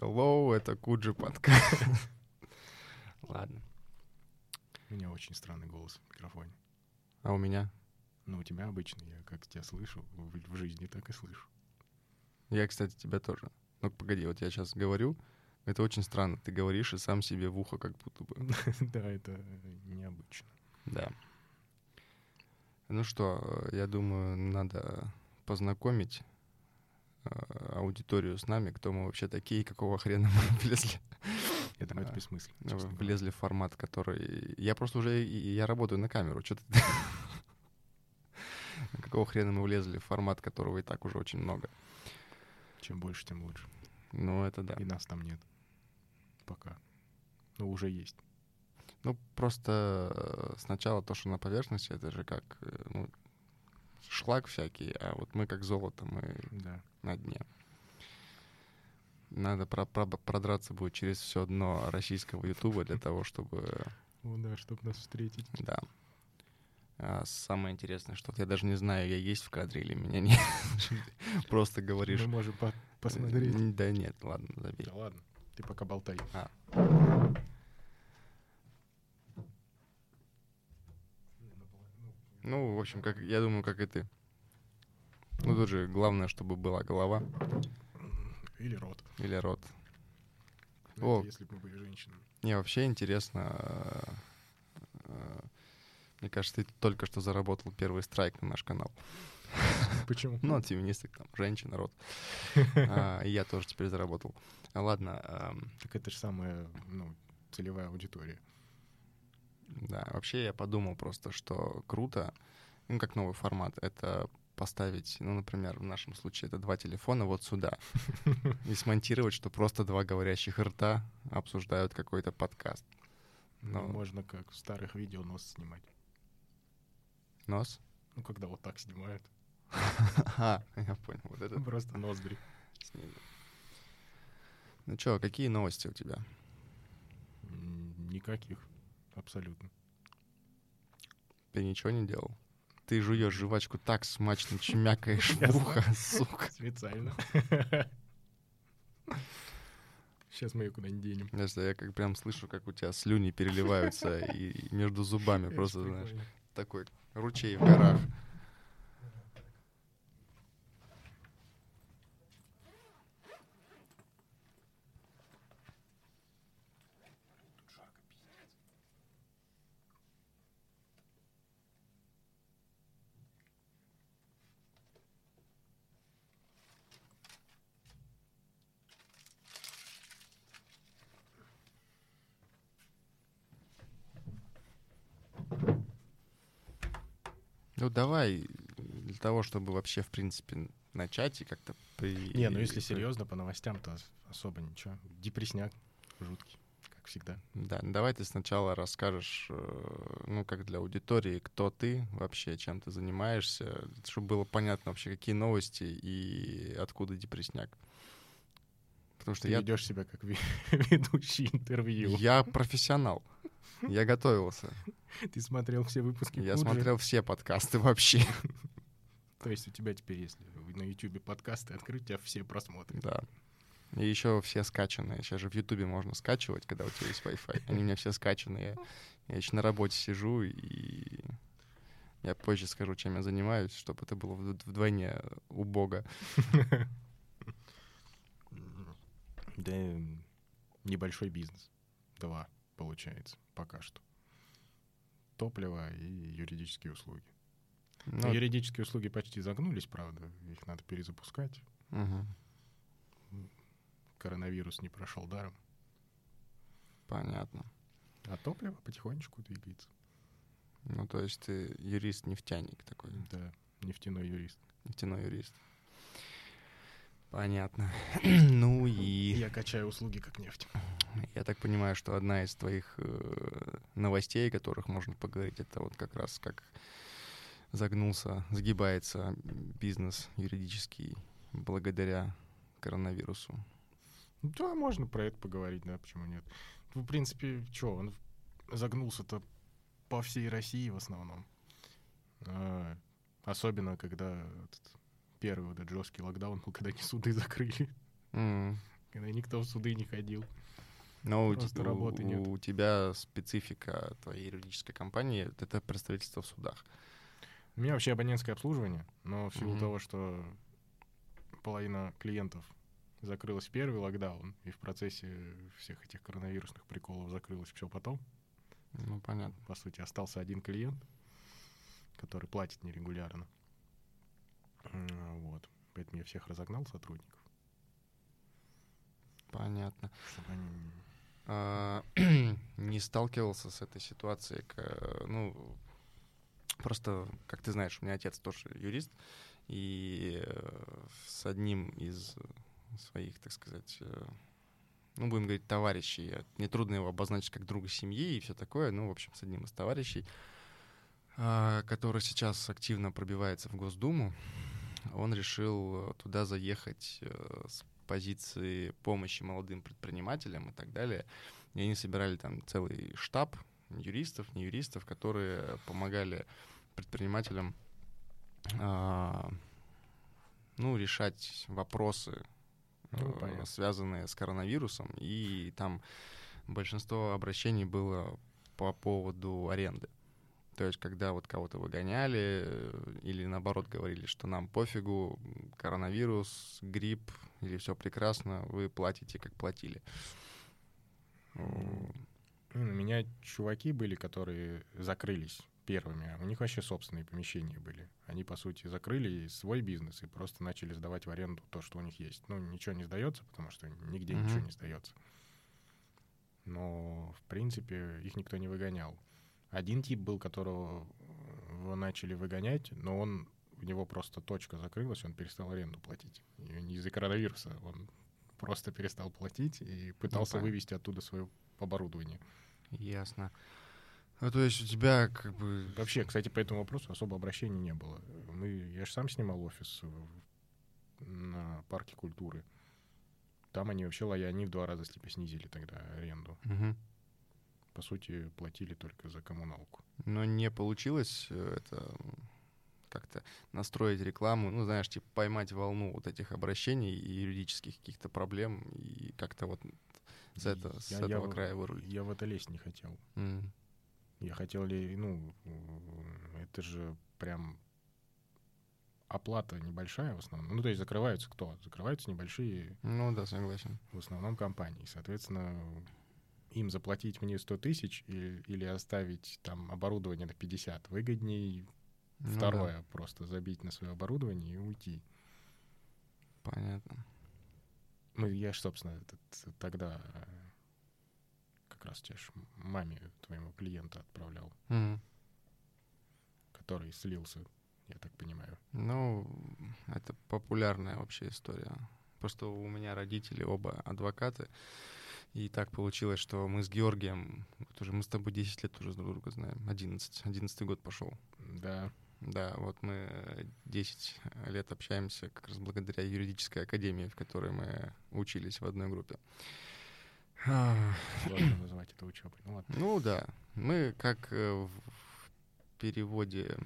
Hello, это Куджи подкаст. Ладно. У меня очень странный голос в микрофоне. А у меня? Ну, у тебя обычно, я как тебя слышу, в, в жизни так и слышу. Я, кстати, тебя тоже. Ну, погоди, вот я сейчас говорю, это очень странно. Ты говоришь и сам себе в ухо как будто бы. Да, это необычно. Да. Ну что, я думаю, надо познакомить аудиторию с нами, кто мы вообще такие, какого хрена мы влезли. Я думаю, это бессмысленно. Ну, влезли в формат, который... Я просто уже... Я работаю на камеру. Что ты... Какого хрена мы влезли в формат, которого и так уже очень много? Чем больше, тем лучше. Ну, это да. И нас там нет. Пока. Ну, уже есть. Ну, просто э, сначала то, что на поверхности, это же как э, ну, шлак всякий, а вот мы как золото, мы Да. на дне. Надо про- про- продраться будет через все дно российского ютуба для того, чтобы... О, да, чтобы нас встретить. Да. А самое интересное, что я даже не знаю, я есть в кадре или меня нет. Просто говоришь... Мы можем по- посмотреть. «Н- Да нет, ладно, забей. Да ладно, ты пока болтай. А. Ну, в общем, как я думаю, как и ты. Ну, тут же главное, чтобы была голова Или рот. или рот. Ну, О. если бы мы были женщинами. Мне вообще интересно. э, э, Мне кажется, ты только что заработал первый страйк на наш канал. Почему? Ну, от феминисток, там, женщин, рот. А, я тоже теперь заработал. А, Ладно, эм, Так это же самая, ну, целевая аудитория. Да, вообще я подумал просто, что круто, ну, как новый формат, это поставить, ну, например, в нашем случае это два телефона вот сюда и смонтировать, что просто два говорящих рта обсуждают какой-то подкаст. Ну, Ну. можно как в старых видео нос снимать. Нос? Ну, когда вот так снимают. А, я понял, вот это Просто ноздри. Ну чё, какие новости у тебя? Никаких. Абсолютно. Ты ничего не делал? Ты жуешь жвачку так смачно, чмякаешь в ухо, сука. Специально. Сейчас мы ее куда-нибудь денем. Если я как прям слышу, как у тебя слюни переливаются и между зубами просто, знаешь, такой ручей в горах. Ну давай, для того, чтобы вообще, в принципе, начать и как-то при... Не, ну если серьезно, по новостям-то ос- особо ничего. Депресняк жуткий, как всегда. Да, ну давай ты сначала расскажешь, э, ну, как для аудитории, кто ты вообще, чем ты занимаешься, чтобы было понятно вообще, какие новости и откуда депресняк. Потому что Ты я, ведешь себя как ведущий интервью. я профессионал. Я готовился. Ты смотрел все выпуски Я смотрел все подкасты вообще. То есть у тебя теперь, если на YouTube подкасты открыть, тебя все просмотры. Да. И еще все скачанные. Сейчас же в Ютубе можно скачивать, когда у тебя есть Wi-Fi. Они у меня все скачанные. Я еще на работе сижу, и я позже скажу, чем я занимаюсь, чтобы это было вд- вдвойне убого. Да, небольшой бизнес. Два, получается, пока что. Топливо и юридические услуги. Ну, Юридические услуги почти загнулись, правда. Их надо перезапускать. мгм, Коронавирус не прошел даром. понятно. А топливо потихонечку двигается. Ну, то есть ты юрист-нефтяник такой, Да, нефтяной юрист. нефтяной юрист. Понятно. ну и Я качаю услуги как нефть. я так понимаю, что одна из твоих э, новостей, о которых можно поговорить, это вот как раз как загнулся, сгибается бизнес юридический благодаря коронавирусу. Ну Да, можно про это поговорить, да, почему нет. Ну, В принципе, что, он загнулся-то по всей России в основном. А, особенно, когда этот первый вот этот жесткий локдаун был, когда не суды закрыли. М, Когда никто в суды не ходил. Но у, Просто у- работы нет. у тебя специфика твоей юридической компании — это представительство в судах. У меня вообще абонентское обслуживание, но в силу Мгм. того, что половина клиентов закрылась в первый локдаун, и в процессе всех этих коронавирусных приколов закрылось все потом, Ну, понятно. по сути, остался один клиент, который платит нерегулярно. М, Вот. Поэтому я всех разогнал сотрудников, Понятно. чтобы они... А, не сталкивался с этой ситуацией. Ну, просто, как ты знаешь, у меня отец тоже юрист, и э, с одним из своих, так сказать, э, ну, будем говорить, товарищей, э, нетрудно его обозначить как друга семьи и все такое, ну, в общем, с одним из товарищей, а, который сейчас активно пробивается в Госдуму, он решил э, туда заехать э, с позиции помощи молодым предпринимателям и так далее. И они собирали там целый штаб юристов, не юристов, которые помогали предпринимателям а, ну, решать вопросы, Ну, э, понятно. связанные с коронавирусом. И там большинство обращений было по поводу аренды. То есть, когда вот кого-то выгоняли э, или наоборот говорили, что нам пофигу, коронавирус, грипп или все прекрасно, вы платите, как платили. У меня чуваки были, которые закрылись первыми. У них вообще собственные помещения были. Они, по сути, закрыли свой бизнес и просто начали сдавать в аренду то, что у них есть. Ну, ничего не сдается, потому что нигде Мгм. ничего не сдается. Но, в принципе, их никто не выгонял. Один тип был, которого э, его начали выгонять, но он у него просто точка закрылась, он перестал аренду платить. И не из-за коронавируса, он просто перестал платить и пытался понятно. вывести оттуда свое оборудование. Ясно. Ну, то есть у тебя как бы... Вообще, кстати, по этому вопросу особо обращений не было. Мы, я же сам снимал офис в- на парке культуры. Там они вообще они в два раза снизили тогда аренду. Мгм. По сути, платили только за коммуналку. Но не получилось э, это как-то настроить рекламу, ну, знаешь, типа поймать волну вот этих обращений и юридических каких-то проблем и как-то вот с, это, с Я- я этого в- края вырулить. Я в это лезть не хотел. М. Я хотел ли, ну, это же прям оплата небольшая в основном. Ну, то есть закрываются кто? Закрываются небольшие Ну да, согласен. в основном компании. Соответственно, им заплатить мне 100 тысяч или, или оставить там оборудование на 50 выгоднее Ну да, второе просто забить на свое оборудование и уйти. понятно. Ну, я ж, собственно, этот, тогда э, как раз тебе ж маме твоему клиента отправлял, Мгм. который слился, я так понимаю. Ну, это популярная вообще история. Просто у меня родители оба адвокаты. И так получилось, что мы с Георгием, вот уже мы с тобой 10 лет уже друг друга знаем, 11, 11 год пошел. Да, Да, вот мы э, 10 лет общаемся как раз благодаря юридической академии, в которой мы учились в одной группе. А, сложно назвать это учебой. Ну ладно. Ну да, мы как э, в переводе,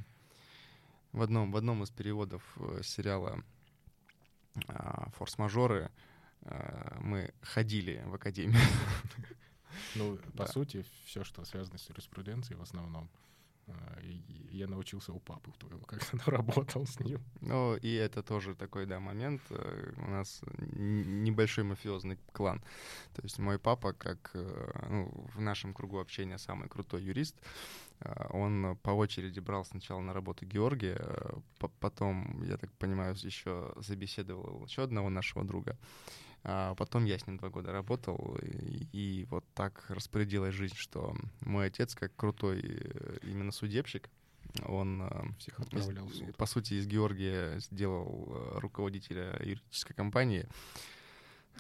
в одном, в одном из переводов э, сериала а, «Форс-мажоры» а, мы ходили в академию. Ну, по Да. сути, все, что связано с юриспруденцией в основном, и- я научился у папы твоего, когда работал с ним. Ну, и это тоже такой, да, момент. Э, У нас небольшой мафиозный клан. То есть мой папа, как э, ну, в нашем кругу общения самый крутой юрист, э, он по очереди брал сначала на работу Георгия, по- потом, я так понимаю, еще забеседовал еще одного нашего друга. А потом я с ним два года работал, и, и вот так распорядилась жизнь, что мой отец, как крутой э, именно судебщик, он э, Всех из- отправлял суд. по сути, из Георгия сделал э, руководителя юридической компании.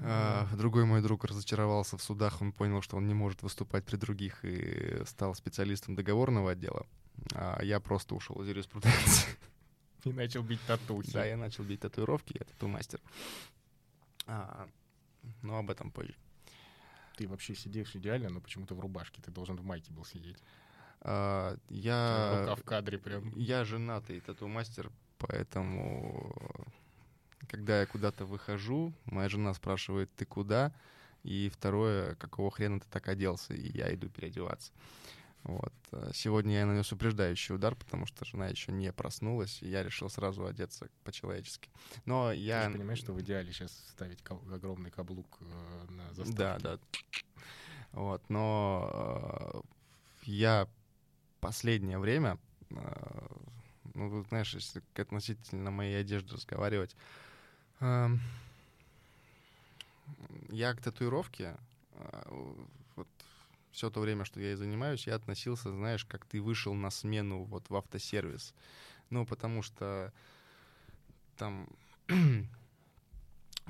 А, Другой мой друг разочаровался в судах, он понял, что он не может выступать при других и стал специалистом договорного отдела. А я просто ушел из юриспруденции. И начал бить татухи. Да, я начал бить татуировки, я тату-мастер. А, Но об этом позже. Ты вообще сидишь идеально, но почему-то в рубашке. Ты должен в майке был сидеть. А, Я Рука в кадре прям. Я женатый тату-мастер, поэтому когда я куда-то выхожу, моя жена спрашивает, ты куда? И второе, какого хрена ты так оделся? И я иду переодеваться. Вот. Э, сегодня я нанес упреждающий удар, потому что жена еще не проснулась, и я решил сразу одеться по-человечески. Но я... Ты же понимаешь, что в идеале сейчас ставить каб- огромный каблук э, на заставке? Да, да. Вот, но э, я последнее время, э, ну, знаешь, если относительно моей одежды разговаривать, э, я к татуировке э, все то время, что я и занимаюсь, я относился, знаешь, как ты вышел на смену вот в автосервис. Ну, потому что там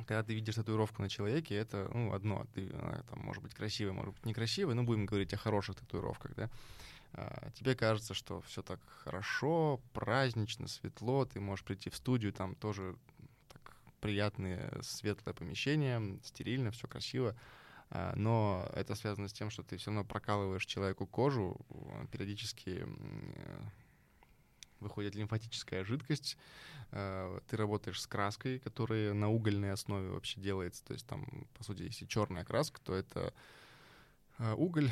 когда ты видишь татуировку на человеке, это, ну, одно, ты, она, там, может быть, красивая, может быть, некрасивая, но будем говорить о хороших татуировках, да, а, тебе кажется, что все так хорошо, празднично, светло, ты можешь прийти в студию, там тоже так приятные светлое помещение, стерильно, все красиво, но это связано с тем, что ты все равно прокалываешь человеку кожу, периодически выходит лимфатическая жидкость, э, ты работаешь с краской, которая на угольной основе вообще делается, то есть там, по сути, если черная краска, то это э, уголь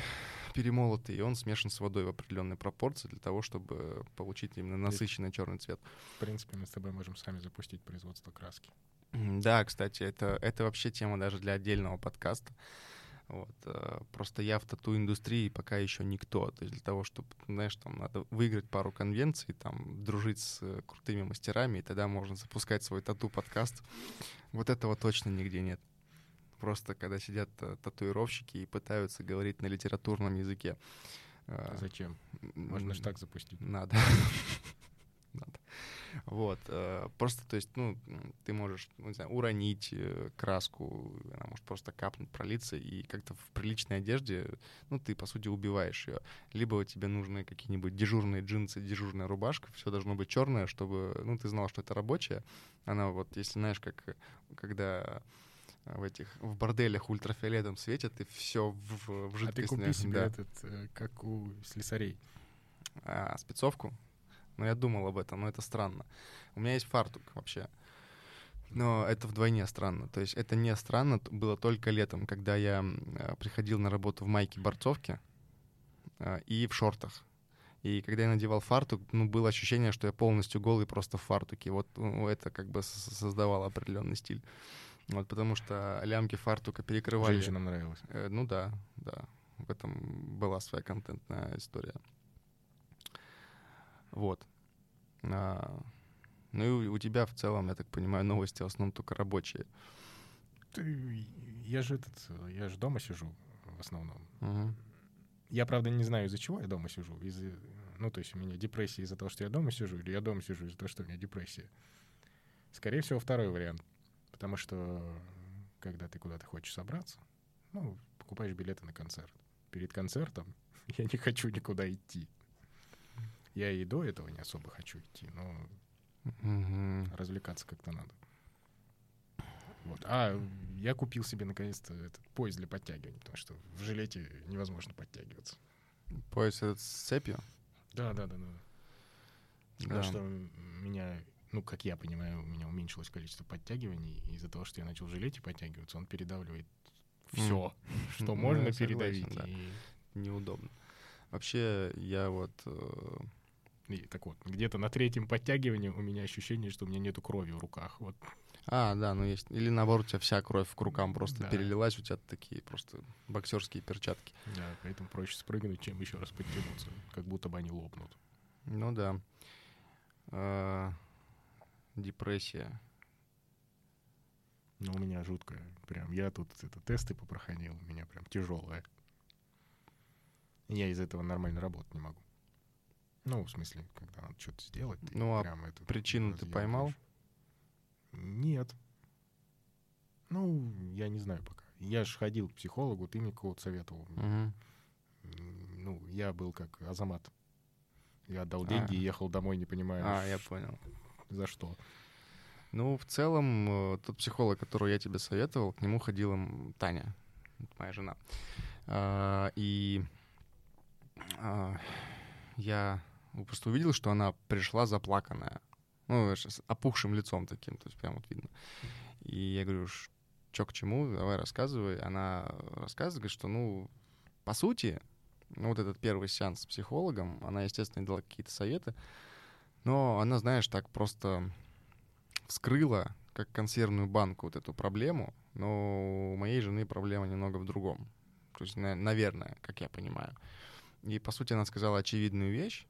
перемолотый, и он смешан с водой в определенной пропорции для того, чтобы получить именно насыщенный черный цвет. В принципе, мы с тобой можем сами запустить производство краски. Да, кстати, это, это вообще тема даже для отдельного подкаста. Вот. Э, просто я в тату-индустрии пока еще никто. То есть для того, чтобы, знаешь, там надо выиграть пару конвенций, там, дружить с э, крутыми мастерами, и тогда можно запускать свой тату-подкаст. Вот этого точно нигде нет. Просто когда сидят э, татуировщики и пытаются говорить на литературном языке. Зачем? Можно же так запустить. Надо. Надо. Вот. Э, просто, то есть, ну, ты можешь, ну, не знаю, уронить э, краску, она может просто капнуть, пролиться, и как-то в приличной одежде, ну, ты, по сути, убиваешь ее. Либо тебе нужны какие-нибудь дежурные джинсы, дежурная рубашка, все должно быть черное, чтобы, ну, ты знал, что это рабочая. Она вот, если знаешь, как когда в этих в борделях ультрафиолетом светят, и все в, в жидкость. А ты купи себе да. этот, э, как у слесарей. А, спецовку? Но я думал об этом, но это странно. У меня есть фартук вообще. Но это вдвойне странно. То есть это не странно было только летом, когда я э, приходил на работу в майке борцовке э, и в шортах. И когда я надевал фартук, ну, было ощущение, что я полностью голый просто в фартуке. Вот ну, это как бы создавало определенный стиль. Вот, потому что лямки фартука перекрывали... Женщинам нравилось. Э, ну да, да. В этом была своя контентная история. Вот. А, ну и у тебя в целом, я так понимаю, новости в основном только рабочие. Ты, я же этот, я же дома сижу в основном. Угу. Я, правда, не знаю, из-за чего я дома сижу. Из ну, то есть у меня депрессия из-за того, что я дома сижу, или я дома сижу из-за того, что у меня депрессия. Скорее всего, второй вариант. Потому что, когда ты куда-то хочешь собраться, ну, покупаешь билеты на концерт. Перед концертом я не хочу никуда идти. Я и до этого не особо хочу идти, но угу. развлекаться как-то надо. Вот. А я купил себе наконец-то этот пояс для подтягивания, потому что в жилете невозможно подтягиваться. Пояс этот с цепью? Да, да, да, да. Потому что меня, ну, как я понимаю, у меня уменьшилось количество подтягиваний. Из-за того, что я начал в жилете подтягиваться, он передавливает все, mm. что можно ну, передавить. Согласен, да. И... Неудобно. Вообще, я вот э, и, так вот, где-то на третьем подтягивании у меня ощущение, что у меня нету крови в руках. Вот. А, да, ну есть. Или наоборот, у тебя вся кровь к рукам просто да. перелилась, у тебя такие просто боксерские перчатки. Да, поэтому проще спрыгнуть, чем еще раз подтянуться. Как будто бы они лопнут. Ну да. А, депрессия. Ну, у меня жуткая. Прям я тут это, тесты попроходил, у меня прям тяжелая. Я из этого нормально работать не могу. Ну, в смысле, когда надо что-то сделать. Ну, а это причину ты поймал? Нет. Ну, я не знаю пока. Я же ходил к психологу, ты мне кого-то советовал. Угу. Ну, я был как Азамат. Я отдал деньги а. и ехал домой, не понимая. А, я понял. За что? Ну, в целом, э, тот психолог, которого я тебе советовал, к нему ходила Таня, моя жена. А, и а, я просто увидел, что она пришла заплаканная. Ну, с опухшим лицом таким, то есть прям вот видно. И я говорю, что к чему, давай рассказывай. Она рассказывает, говорит, что, ну, по сути, ну, вот этот первый сеанс с психологом, она, естественно, дала какие-то советы, но она, знаешь, так просто вскрыла, как консервную банку, вот эту проблему, но у моей жены проблема немного в другом. То есть, наверное, как я понимаю. И, по сути, она сказала очевидную вещь.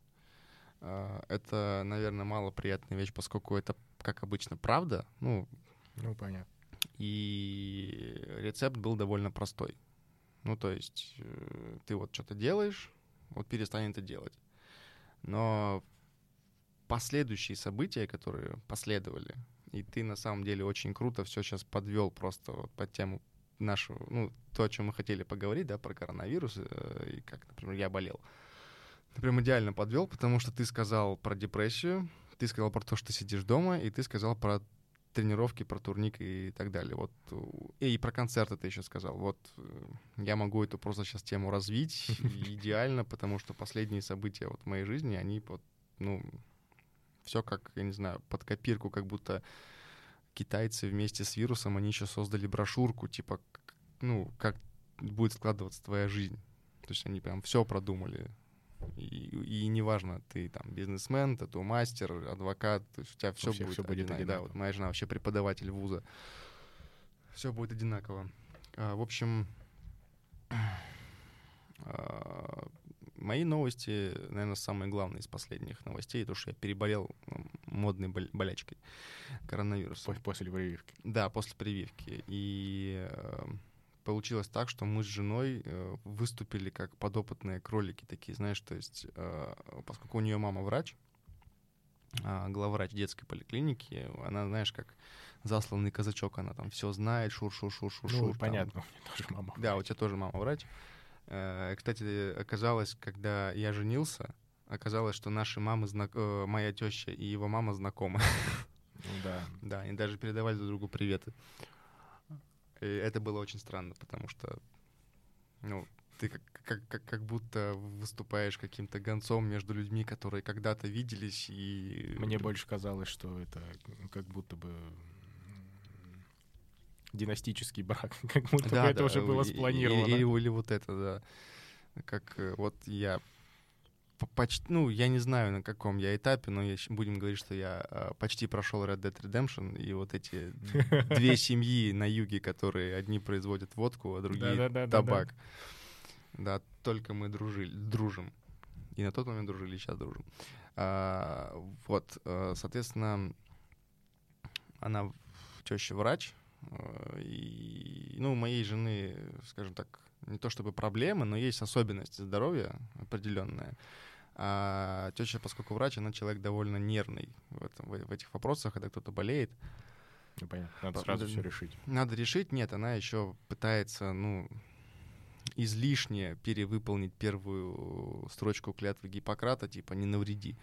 А, это, наверное, малоприятная вещь, поскольку это, как обычно, правда. Ну, ну понятно. И рецепт был довольно простой. Ну, то есть э, ты вот что-то делаешь, вот перестань это делать. Но последующие события, которые последовали, и ты на самом деле очень круто все сейчас подвел просто вот под тему нашу, ну, то, о чем мы хотели поговорить, да, про коронавирус, э, и как, например, я болел. Ты прям идеально подвел, потому что ты сказал про депрессию, ты сказал про то, что ты сидишь дома, и ты сказал про тренировки, про турник и так далее. Вот и про концерты ты еще сказал. Вот э, я могу эту просто сейчас тему развить идеально, потому что последние события вот в моей жизни, они вот, ну, все как, я не знаю, под копирку, как будто китайцы вместе с вирусом, они еще создали брошюрку, типа, ну, как будет складываться твоя жизнь. То есть они прям все продумали. И, и неважно, ты там бизнесмен, тату-мастер, адвокат, то есть у тебя все, будет, все будет одинаково. Да, вот моя жена вообще преподаватель вуза. Все будет одинаково. А, в общем, а, мои новости, наверное, самые главные из последних новостей, то, что я переболел модной болячкой коронавируса. После прививки. Да, после прививки. И э, получилось так, что мы с женой э, выступили как подопытные кролики такие, знаешь, то есть, э, поскольку у нее мама врач, э, главврач детской поликлиники, она, знаешь, как засланный казачок, она там все знает, шур-шур-шур-шур-шур. Ну, понятно, у меня тоже мама Да, у тебя тоже мама врач. Э, кстати, оказалось, когда я женился, оказалось, что наши мамы, знак... Моя теща и его мама знакомы. Ну да. Да, они даже передавали друг другу приветы. И это было очень странно, потому что, ну, ты как, как, как, как будто выступаешь каким-то гонцом между людьми, которые когда-то виделись и... Мне больше казалось, что это как будто бы династический брак, как будто да, бы это да, уже было спланировано. Или, или, или вот это, да. Как э, вот я почти, ну, я не знаю, на каком я этапе, но я, будем говорить, что я а, почти прошел Red Dead Redemption, и вот эти две семьи на юге, которые одни производят водку, а другие табак. Да, только мы дружили, дружим. И на тот момент дружили, и сейчас дружим. А, вот, э, соответственно, она теща врач, э, и, ну, у моей жены, скажем так, не то чтобы проблемы, но есть особенности здоровья определенная. А теща, поскольку врач, она человек довольно нервный в, этом, в, этих вопросах, когда кто-то болеет. Ну, понятно. Надо сразу все решить. Надо решить. Нет, она еще пытается, ну, излишне перевыполнить первую строчку клятвы Гиппократа, типа «не навреди».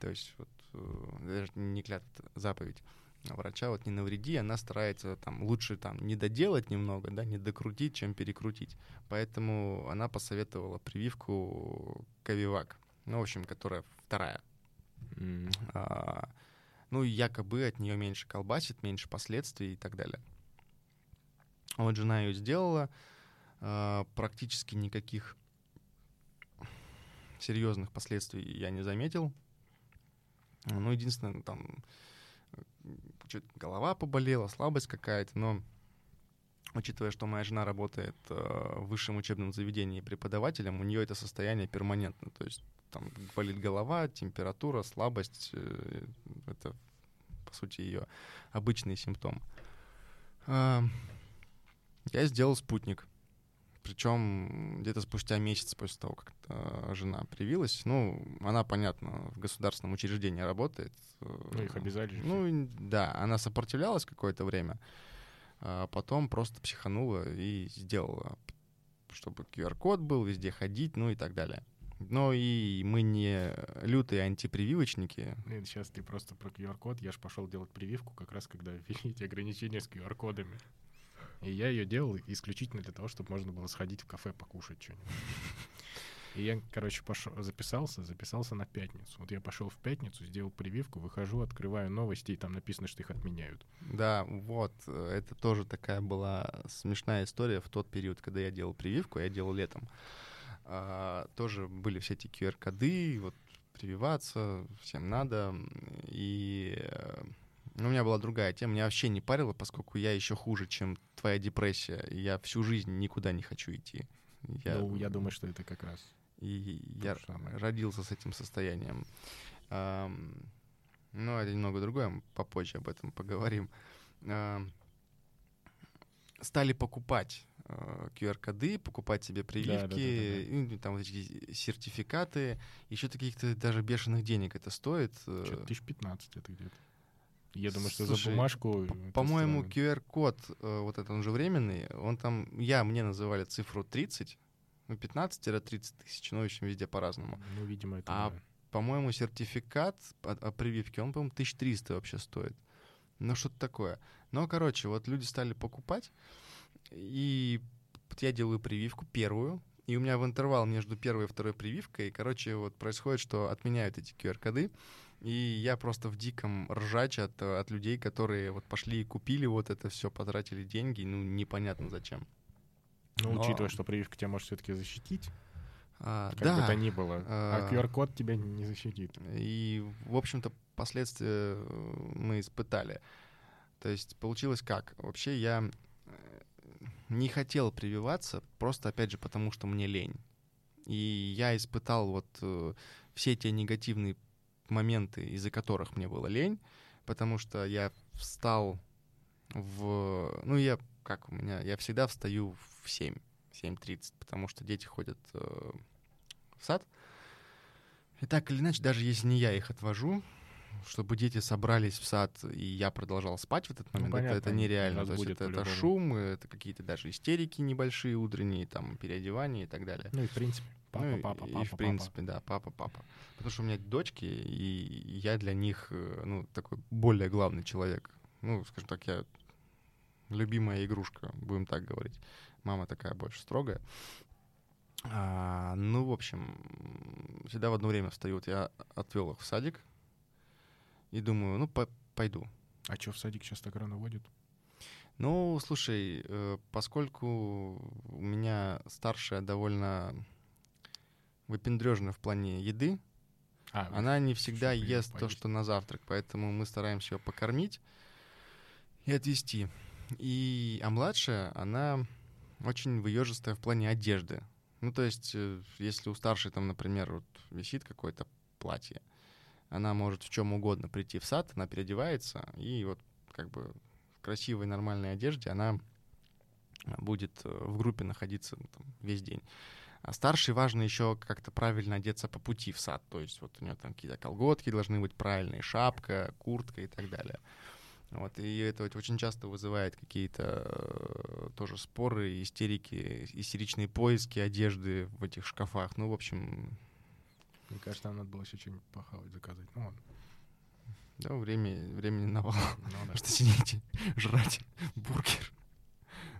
То есть вот э, даже не клятва, заповедь врача, вот не навреди, она старается там лучше там не доделать немного, да, не докрутить, чем перекрутить. Поэтому она посоветовала прививку Ковивак ну, в общем, которая вторая. Mm. А, ну, якобы от нее меньше колбасит, меньше последствий и так далее. Вот жена ее сделала, а, практически никаких серьезных последствий я не заметил. Ну, единственное, там голова поболела, слабость какая-то, но учитывая, что моя жена работает э, в высшем учебном заведении преподавателем, у нее это состояние перманентно. То есть там болит голова, температура, слабость. Э, это, по сути, ее обычный симптом. А, я сделал спутник. Причем где-то спустя месяц после того, как жена привилась, ну, она, понятно, в государственном учреждении работает. Ну, их обязали. Ну, да, она сопротивлялась какое-то время, а потом просто психанула и сделала, чтобы QR-код был, везде ходить, ну и так далее. Но и мы не лютые антипрививочники. Нет, сейчас ты просто про QR-код. Я же пошел делать прививку как раз, когда ввели эти ограничения с QR-кодами. И я ее делал исключительно для того, чтобы можно было сходить в кафе покушать что-нибудь. И я, короче, пошел, записался, записался на пятницу. Вот я пошел в пятницу, сделал прививку, выхожу, открываю новости, и там написано, что их отменяют. Да, вот, это тоже такая была смешная история в тот период, когда я делал прививку, я делал летом. А, тоже были все эти QR-коды, вот прививаться всем надо, и э, ну, у меня была другая тема, меня вообще не парило, поскольку я еще хуже, чем твоя депрессия, я всю жизнь никуда не хочу идти. Я, ну, я думаю, что это как раз. И я самое. родился с этим состоянием. Um, ну, это немного другое, мы попозже об этом поговорим. Uh, стали покупать QR-коды, покупать себе прививки, да, да, да, да. там вот эти сертификаты, еще каких-то даже бешеных денег это стоит. Что-то тысяч пятнадцать это где-то. Я думаю, что Слушай, за бумажку... По-моему, QR-код, э, вот этот он же временный, он там, я, мне называли цифру 30, ну, 15-30 тысяч, ну, в общем, везде по-разному. Ну, видимо, это... А, да. по-моему, сертификат о, о прививке, он, по-моему, 1300 вообще стоит. Ну, что-то такое. Но, короче, вот люди стали покупать, и я делаю прививку первую, и у меня в интервал между первой и второй прививкой, короче, вот происходит, что отменяют эти QR-коды, и я просто в диком ржач от, от людей, которые вот пошли и купили вот это все, потратили деньги, ну, непонятно зачем. Ну, Но... учитывая, что прививка тебя может все-таки защитить, а, как да, бы то ни было. А, а QR-код тебя не защитит. И, в общем-то, последствия э, мы испытали. То есть получилось как? Вообще я не хотел прививаться, просто, опять же, потому что мне лень. И я испытал вот э, все те негативные моменты, из-за которых мне было лень, потому что я встал в... Ну, я как у меня... Я всегда встаю в 7, 7.30, потому что дети ходят э, в сад. И так или иначе, даже если не я их отвожу, чтобы дети собрались в сад, и я продолжал спать в этот ну, момент, ну, понятно, это, это нереально. То есть это, это шум, это какие-то даже истерики небольшие утренние, там, переодевания и так далее. Ну и в принципе, папа, ну, папа, и, папа, и в принципе, папа. да, папа, папа. Потому что у меня дочки, и я для них, э, ну, такой более главный человек. Ну, скажем так, я любимая игрушка, будем так говорить. Мама такая больше строгая. А, ну, в общем, всегда в одно время встают. Я отвел их в садик, и думаю, ну, по пойду. А что в садик сейчас так рано водят? Ну, слушай, э, поскольку у меня старшая довольно выпендрежная в плане еды, а, она не всегда ест поесть. то, что на завтрак, поэтому мы стараемся ее покормить и отвезти. И, а младшая, она очень выежистая в плане одежды. Ну, то есть, э, если у старшей там, например, вот висит какое-то платье, она может в чем угодно прийти в сад, она переодевается, и вот как бы в красивой нормальной одежде она будет э, в группе находиться ну, там, весь день. А старший важно еще как-то правильно одеться по пути в сад. То есть вот у нее там какие-то колготки должны быть правильные, шапка, куртка и так далее. Вот, и это очень часто вызывает какие-то э, тоже споры, истерики, истеричные поиски одежды в этих шкафах. Ну, в общем, мне кажется, там надо было еще что-нибудь похавать заказать. Ну ладно. Да, время, времени навал. Ну, да. Что сидите, жрать бургер.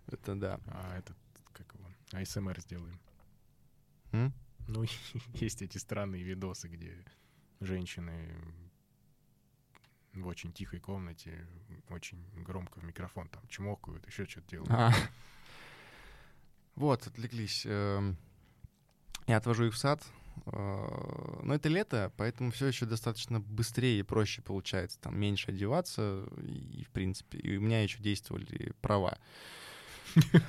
Это да. А этот, как его, АСМР сделаем. М? Ну, есть эти странные видосы, где женщины в очень тихой комнате, очень громко в микрофон там чмокают, еще что-то делают. А. Вот, отвлеклись. Эм, я отвожу их в сад, но это лето, поэтому все еще достаточно быстрее и проще получается. Там меньше одеваться, и, в принципе, и у меня еще действовали права.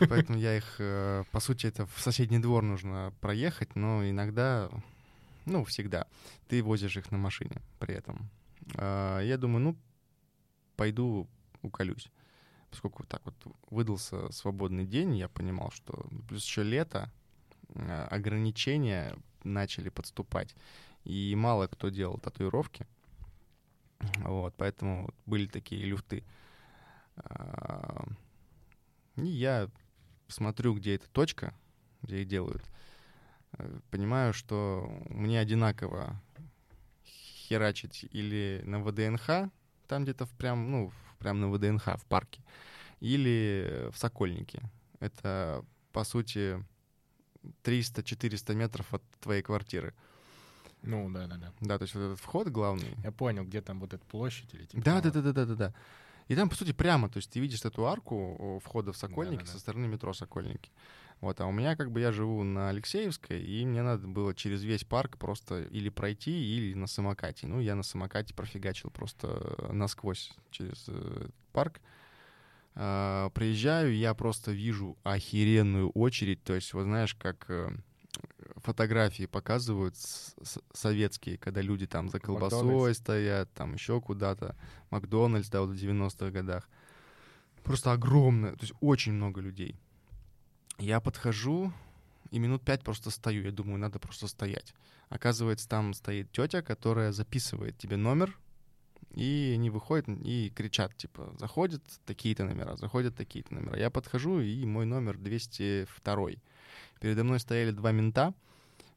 Поэтому я их, э, по сути, это в соседний двор нужно проехать, но иногда, ну, всегда, ты возишь их на машине при этом. Э, я думаю, ну, пойду уколюсь. Поскольку так вот выдался свободный день, я понимал, что плюс еще лето, ограничения начали подступать. И мало кто делал татуировки. Вот, поэтому были такие люфты. А, и я смотрю, где эта точка, где их делают. Э, понимаю, что мне одинаково херачить или на ВДНХ, там где-то в прям, ну, прям на ВДНХ, в парке, или в Сокольнике. Это, по сути, 300-400 метров от твоей квартиры. Ну, да, да, да. Да, то есть вот этот вход главный. Я понял, где там вот эта площадь или типа Да, да, да, да, да, да, да. И там, по сути, прямо, то есть ты видишь эту арку входа в Сокольники Да-да-да. со стороны метро Сокольники. Вот, а у меня как бы я живу на Алексеевской, и мне надо было через весь парк просто или пройти, или на самокате. Ну, я на самокате профигачил просто насквозь через э, парк. А, Приезжаю, я просто вижу охеренную очередь. То есть, вот знаешь, как э, фотографии показывают с- с- советские, когда люди там за колбасой Макдональдс. стоят, там еще куда-то. Макдональдс, да, вот в 90-х годах. Просто огромное, то есть очень много людей. Я подхожу и минут пять просто стою. Я думаю, надо просто стоять. Оказывается, там стоит тетя, которая записывает тебе номер, и они выходят и кричат, типа, заходят такие-то номера, заходят такие-то номера. Я подхожу, и мой номер 202. Передо мной стояли два мента.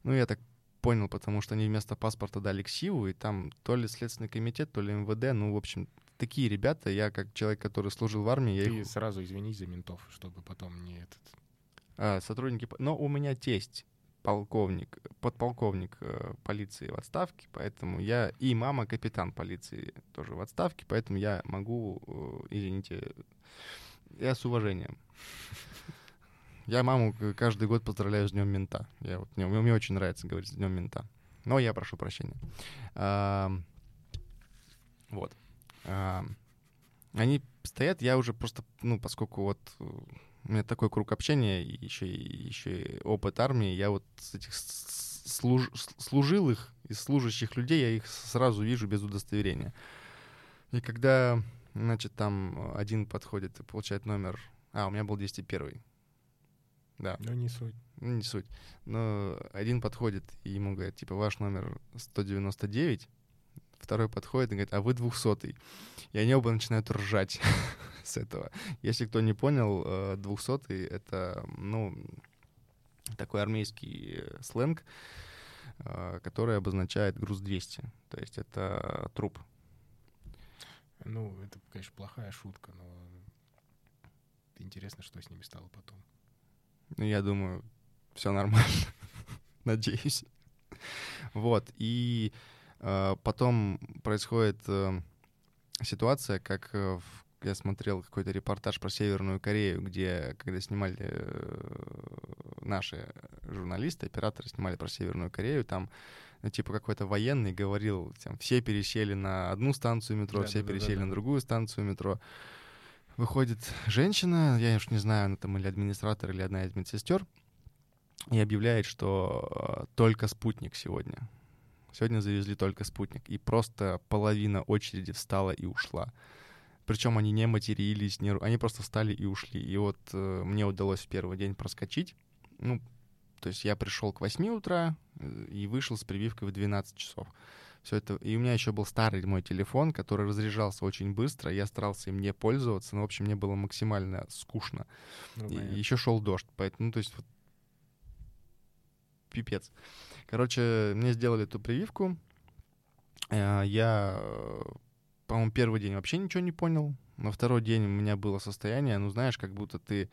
Ну, я так понял, потому что они вместо паспорта дали ксиву, и там то ли Следственный комитет, то ли МВД, ну, в общем, такие ребята, я как человек, который служил в армии, я Ты их сразу извинись за ментов, чтобы потом не этот... А, сотрудники... Но у меня тесть полковник, подполковник э, полиции в отставке, поэтому я... И мама капитан полиции тоже в отставке, поэтому я могу, э, извините, я с уважением. Я маму каждый год поздравляю с Днем мента. Я вот, мне, мне очень нравится говорить с Днем мента. Но я прошу прощения. Ам, вот. Ам, они стоят, я уже просто, ну, поскольку вот э, у меня такой круг общения, и еще, и- еще и опыт армии, я вот с этих служ, служил их, из служащих людей, я их сразу вижу без удостоверения. И когда, значит, там один подходит и получает номер... А, у меня был 201. Да, Ну, не суть. ну, не суть. Но один подходит и ему говорит, типа, ваш номер 199, второй подходит и говорит, а вы 200 И они оба начинают ржать с этого. Если кто не понял, э, 200 это, ну, такой армейский э, сленг, э, который обозначает груз 200. То есть это труп. Ну, это, конечно, плохая шутка, но интересно, что с ними стало потом. Ну, я думаю, все нормально. Надеюсь. Вот. И э, потом происходит э, ситуация, как э, в- я смотрел какой-то репортаж про Северную Корею, где, когда снимали э, наши журналисты, операторы снимали про Северную Корею, там ну, типа какой-то военный говорил, там, все пересели на одну станцию метро, Да, все да, пересели да, на да. другую станцию метро. Выходит женщина, я уж не знаю, она там или администратор, или одна из медсестер, и объявляет, что э, только спутник сегодня. Сегодня завезли только спутник. И просто половина очереди встала и ушла. Причем они не матерились, не... они просто встали и ушли. И вот э, мне удалось в первый день проскочить. Ну, то есть я пришел к 8 утра э, и вышел с прививкой в 12 часов. Все это. И у меня еще был старый мой телефон, который разряжался очень быстро. Я старался им не пользоваться. Но, в общем, мне было максимально скучно. Ну, И еще шел дождь, поэтому, ну, то есть, вот, пипец. Короче, мне сделали эту прививку. Э, Я, э, по-моему, первый день вообще ничего не понял. На второй день у меня было состояние, ну, знаешь, как будто ты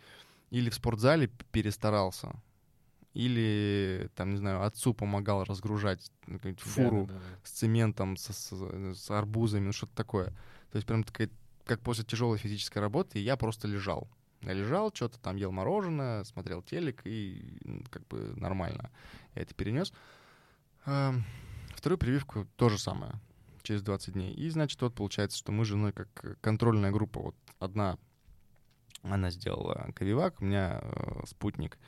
или в спортзале перестарался, или, там, не знаю, отцу помогал разгружать ну, какую-нибудь фуру Да-да-да. с цементом, с, с- с арбузами, ну что-то такое. То есть прям такая, как после тяжелой физической работы, и я просто лежал. Я лежал, что-то там ел мороженое, смотрел телек, и как бы нормально. Я это перенес. Вторую прививку то же самое, через 20 дней. И, значит, вот получается, что мы с женой как э, контрольная группа. Вот одна, она сделала ковивак, у меня э, спутник.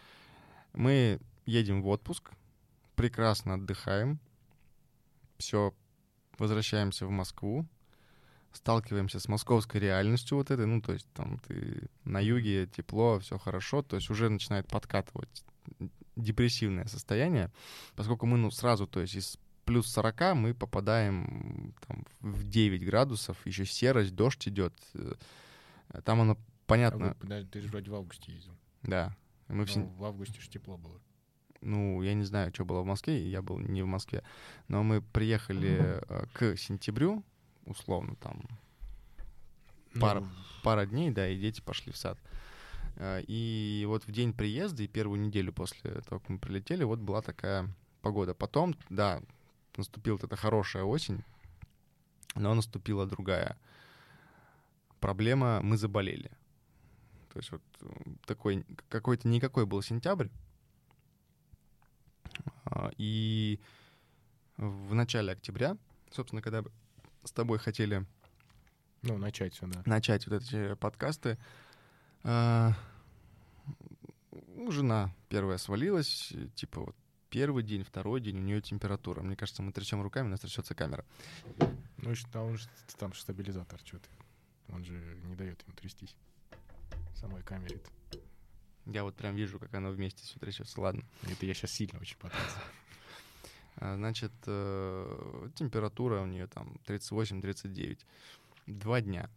Мы едем в отпуск, прекрасно отдыхаем, все, возвращаемся в Москву, сталкиваемся с московской реальностью вот этой, ну, то есть там ты на юге, тепло, все хорошо, то есть уже начинает подкатывать депрессивное состояние, поскольку мы, ну, сразу, то есть из плюс 40 мы попадаем там, в 9 градусов, еще серость, дождь идет, э, там оно А понятно, вы- подожди, ты же вроде в августе ездил. да. Мы Ну, все, в августе же тепло было. ну, я не знаю, что было в Москве, я был не в Москве, но мы приехали э, к сентябрю, условно, там, Пара. Ну, пара дней, да, и дети пошли в сад. Э, и вот в день приезда и первую неделю после того, как мы прилетели, вот была такая погода. Потом, да, наступила эта хорошая осень, но наступила другая проблема, мы заболели. То есть вот э, такой какой-то никакой был сентябрь, а, и в начале октября, собственно, когда с тобой хотели ну, начать все, да. Начать вот эти подкасты. А, ну, жена первая свалилась, типа вот первый день, второй день, у нее температура. Мне кажется, мы трясем руками, у нас трясется камера. Ну, а он же, там же стабилизатор, что ты. Он же не дает ему трястись. Самой камере -то. Я вот прям вижу, как оно вместе все трясется. Ладно. Это я сейчас сильно очень потряс. А, значит, э, температура у нее там 38-39. Два дня.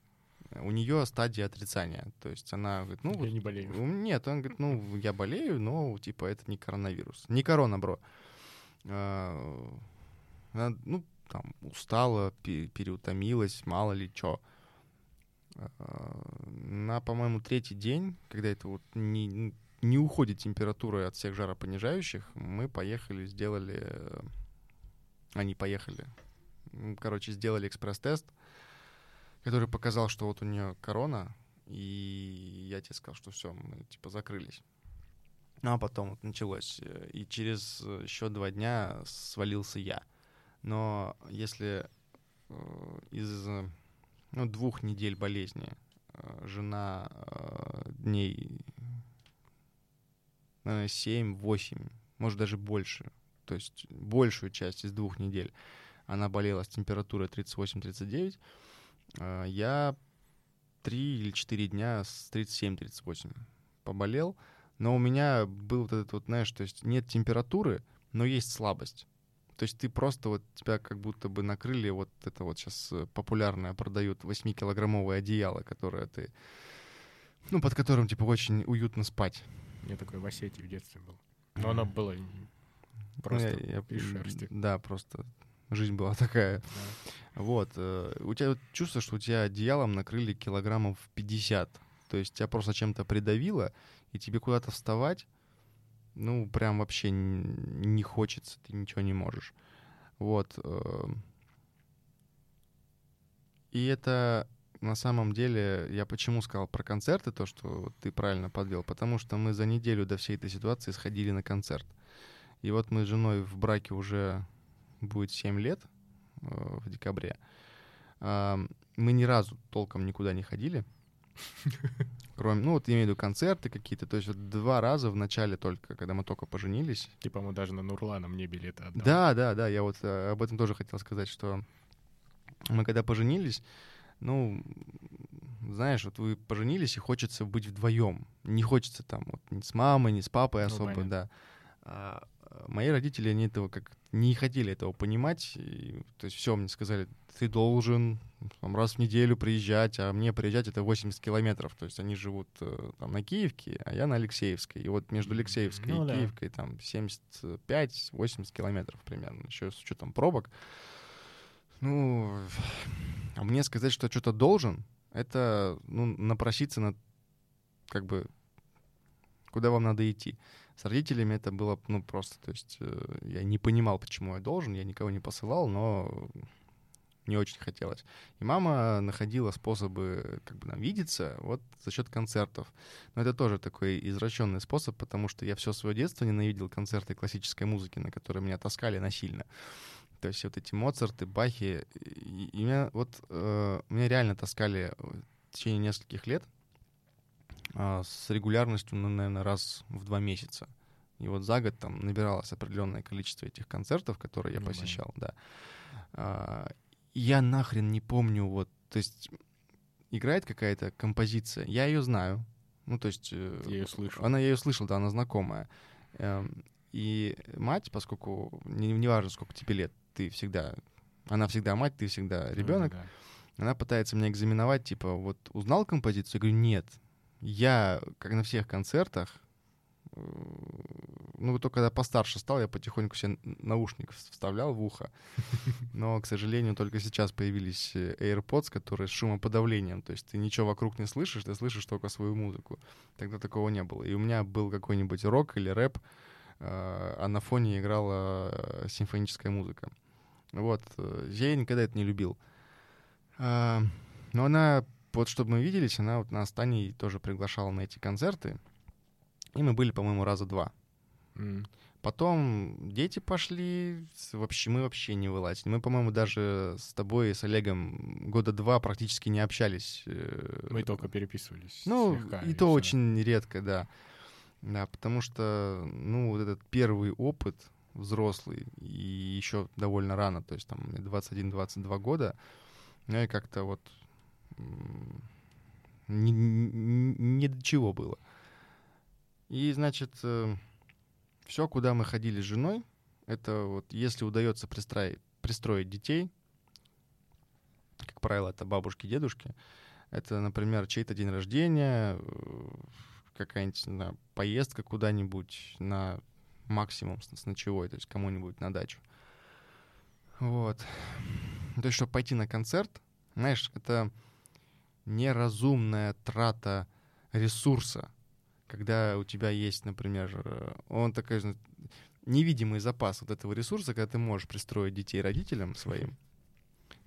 У нее стадия отрицания. То есть она говорит, ну... Я не болею. Нет, он говорит, ну, я болею, но, типа, это не коронавирус. Не корона, бро. А, она, ну, там, устала, переутомилась, мало ли что. А, на, по-моему, третий день, когда это вот не, не уходит температура от всех жаропонижающих, мы поехали, сделали... Э, они поехали. Короче, сделали экспресс-тест, который показал, что вот у нее корона, и я тебе сказал, что все, мы типа закрылись. Ну, а потом вот началось. Э, и через еще два дня свалился я. Но если э, из ну, двух недель болезни э, жена э, дней наверное, 7-8, может даже больше, то есть большую часть из двух недель она болела с температурой 38-39, э, я 3 или 4 дня с 37-38 поболел, но у меня был вот этот вот, знаешь, то есть нет температуры, но есть слабость. То есть ты просто вот тебя как будто бы накрыли, вот это вот сейчас э, популярное продают 8-килограммовое одеяло, которое ты, ну, под которым, типа, очень уютно спать. Я такой в Осетии в детстве был. Но оно было просто ну, я, я, из шерсти. Да, просто жизнь была такая. Да. Вот. Э, у тебя чувство, что у тебя одеялом накрыли килограммов 50. То есть тебя просто чем-то придавило, и тебе куда-то вставать, ну, прям вообще не хочется, ты ничего не можешь. Вот. Э, и это на самом деле, я почему сказал про концерты, то, что ты правильно подвел, потому что мы за неделю до всей этой ситуации сходили на концерт. И вот мы с женой в браке уже будет 7 лет э, в декабре. Мы ни разу толком никуда не ходили. Кроме, ну вот я имею в виду концерты какие-то, то есть вот два раза в начале только, когда мы только поженились. Типа мы даже на Нурлана мне билеты отдал. Да, да, да, я вот э, об этом тоже хотел сказать, что мы когда поженились, ну, знаешь, вот вы поженились, и хочется быть вдвоем. Не хочется там вот ни с мамой, ни с папой ну, особо, ну, да. А, мои родители, они этого как не хотели этого понимать. И, то есть все, мне сказали, ты должен там, раз в неделю приезжать, а мне приезжать это 80 километров. То есть они живут э, там на Киевке, а я на Алексеевской. И вот между Алексеевской ну, и да. Киевкой там 75-80 километров примерно, еще с учетом пробок. Ну, а мне сказать, что что-то должен, это ну, напроситься на как бы куда вам надо идти. С родителями это было, ну, просто, то есть э, я не понимал, почему я должен, я никого не посылал, но не очень хотелось. И мама находила способы как бы нам видеться вот за счет концертов. Но это тоже такой извращенный способ, потому что я все свое детство ненавидел концерты классической музыки, на которые меня таскали насильно. То есть вот эти Моцарты, Бахи. И, и меня вот э, меня реально таскали в течение нескольких лет с регулярностью, ну, наверное, раз в два месяца. И вот за год там набиралось определенное количество этих концертов, которые я Понимаю. посещал, да. А, я нахрен не помню, вот, то есть играет какая-то композиция, я ее знаю, ну, то есть... Э, я ее слышу. Она, я ее слышал, да, она знакомая. Эм, и мать, поскольку, не, не важно, сколько тебе лет, ты всегда, она всегда мать, ты всегда ребенок, mm, да. она пытается меня экзаменовать, типа, вот узнал композицию? Я говорю, нет, я, как на всех концертах, э, ну, только когда постарше стал, я потихоньку себе наушник вставлял в ухо. Но, к сожалению, только сейчас появились э, AirPods, которые с шумоподавлением. То есть ты ничего вокруг не слышишь, ты слышишь только свою музыку. Тогда такого не было. И у меня был какой-нибудь рок или рэп, э, а на фоне играла э, симфоническая музыка. Вот. Я никогда это не любил. А, но она, вот чтобы мы виделись, она вот нас с тоже приглашала на эти концерты. И мы были, по-моему, раза два. Mm. Потом дети пошли, вообще мы вообще не вылазили. Мы, по-моему, даже с тобой и с Олегом года два практически не общались. Э, мы только переписывались. Ну, слегка, и, и то все. очень редко, да. Да, потому что, ну, вот этот первый опыт взрослый и еще довольно рано, то есть там 21-22 года, ну и как-то вот ни, ни, ни до чего было. И, значит, э, все, куда мы ходили с женой, это вот если удается пристроить, пристроить детей, как правило, это бабушки, дедушки, это, например, чей-то день рождения, э, какая-нибудь знаю, поездка куда-нибудь на максимум с, ночевой, то есть кому-нибудь на дачу. Вот. То есть, чтобы пойти на концерт, знаешь, это неразумная трата ресурса когда у тебя есть, например, э, он такой невидимый запас вот этого ресурса, когда ты можешь пристроить детей родителям своим,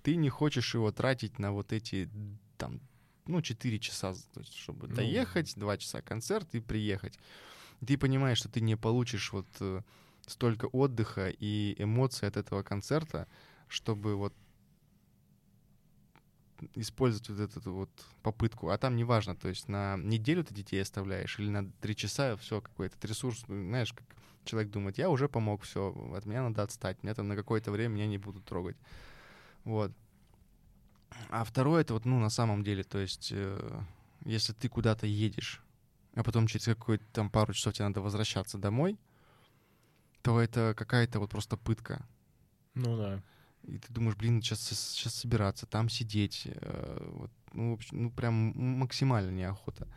ты не хочешь его тратить на вот эти там, ну, 4 часа, есть, чтобы ну, доехать, 2 часа концерт и приехать. Ты понимаешь, что ты не получишь вот э, столько отдыха и эмоций от этого концерта, чтобы вот использовать вот эту вот попытку. А там неважно, то есть на неделю ты детей оставляешь или на три часа все, какой-то ресурс, ну, знаешь, как человек думает, я уже помог, все, от меня надо отстать, меня там на какое-то время меня не будут трогать. Вот. А второе, это вот, ну, на самом деле, то есть, э, если ты куда-то едешь, а потом через какую-то там пару часов тебе надо возвращаться домой, то это какая-то вот просто пытка. Ну да. И ты думаешь, блин, сейчас, сейчас собираться, там сидеть. Э, вот, ну, в общем, ну, прям максимально неохота.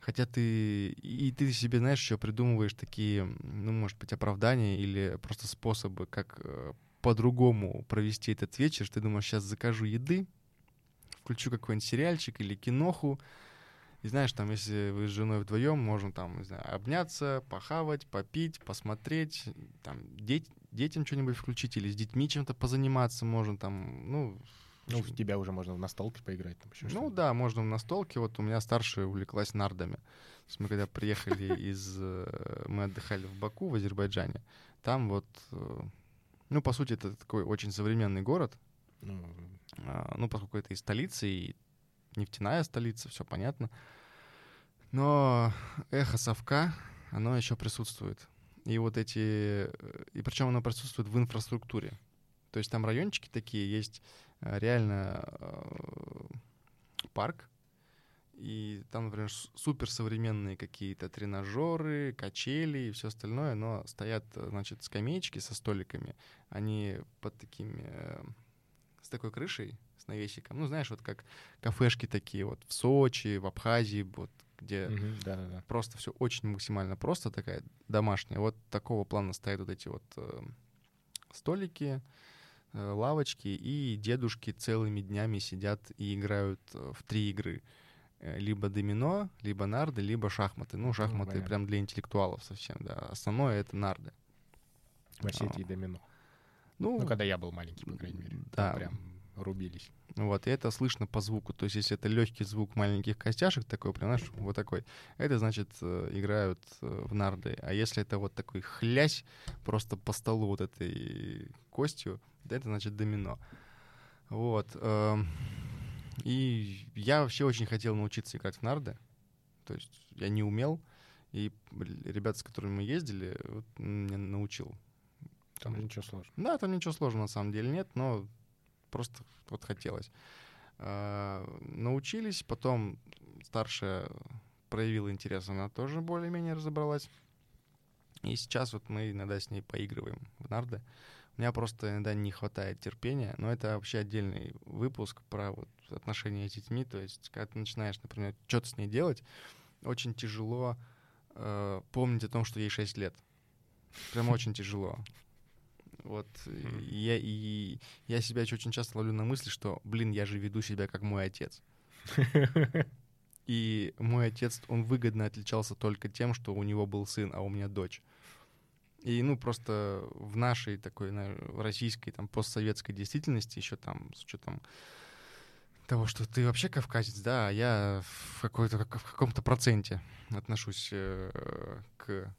Хотя ты... И ты себе, знаешь, еще придумываешь такие, ну, может быть, оправдания или просто способы, как э, по-другому провести этот вечер. Ты думаешь, сейчас закажу еды, включу какой-нибудь сериальчик или киноху, и знаешь, там, если вы с женой вдвоем, можно там, не знаю, обняться, похавать, попить, посмотреть, там, деть, детям что-нибудь включить или с детьми чем-то позаниматься можно там, ну... Ну, у тебя уже можно в настолке поиграть. Там, еще ну да, можно в настолке. Вот у меня старшая увлеклась нардами. То есть мы когда приехали из... Э, мы отдыхали в Баку, в Азербайджане. Там вот... Э, ну, по сути, это такой очень современный город. Ну, а, ну поскольку это и столица, и нефтяная столица, все понятно. Но эхо совка, оно еще присутствует. И вот эти... Э, и причем оно присутствует в инфраструктуре. То есть там райончики такие, есть э, реально э, парк, и там, например, суперсовременные какие-то тренажеры, качели и все остальное, но стоят, значит, скамеечки со столиками, они под такими... с такой крышей, с навесиком. Ну, знаешь, вот как кафешки такие вот в Сочи, в Абхазии, вот где mm-hmm, да, да, да. просто все очень максимально просто, такая домашняя. Вот такого плана стоят вот эти вот э, столики, э, лавочки, и дедушки целыми днями сидят и играют э, в три игры. Э, либо домино, либо нарды, либо шахматы. Ну, шахматы ну, прям для интеллектуалов совсем, да. Основное — это нарды. Осетии а, домино. Ну, ну, когда я был маленький, по крайней мере. Да. прям рубились. Вот, и это слышно по звуку. То есть, если это легкий звук маленьких костяшек, такой, понимаешь, вот такой, это значит, э, играют э, в нарды. А если это вот такой хлясь просто по столу вот этой костью, это значит домино. Вот. Эм, и я вообще очень хотел научиться играть в нарды. То есть я не умел. И ребята, с которыми мы ездили, вот, меня научил. Там ничего сложного. Да, там ничего сложного на самом деле нет, но просто вот хотелось. А, научились, потом старшая проявила интерес, она тоже более-менее разобралась. И сейчас вот мы иногда с ней поигрываем в нарды. У меня просто иногда не хватает терпения, но это вообще отдельный выпуск про вот отношения с детьми. То есть, когда ты начинаешь, например, что-то с ней делать, очень тяжело э, помнить о том, что ей 6 лет. Прям очень тяжело. Вот я, и я себя очень часто ловлю на мысли, что, блин, я же веду себя как мой отец. И мой отец, он выгодно отличался только тем, что у него был сын, а у меня дочь. И, ну, просто в нашей такой, на- российской, там, постсоветской действительности еще там, с учетом того, что ты вообще кавказец, да, а я в, какой-то, как- в каком-то проценте отношусь э, к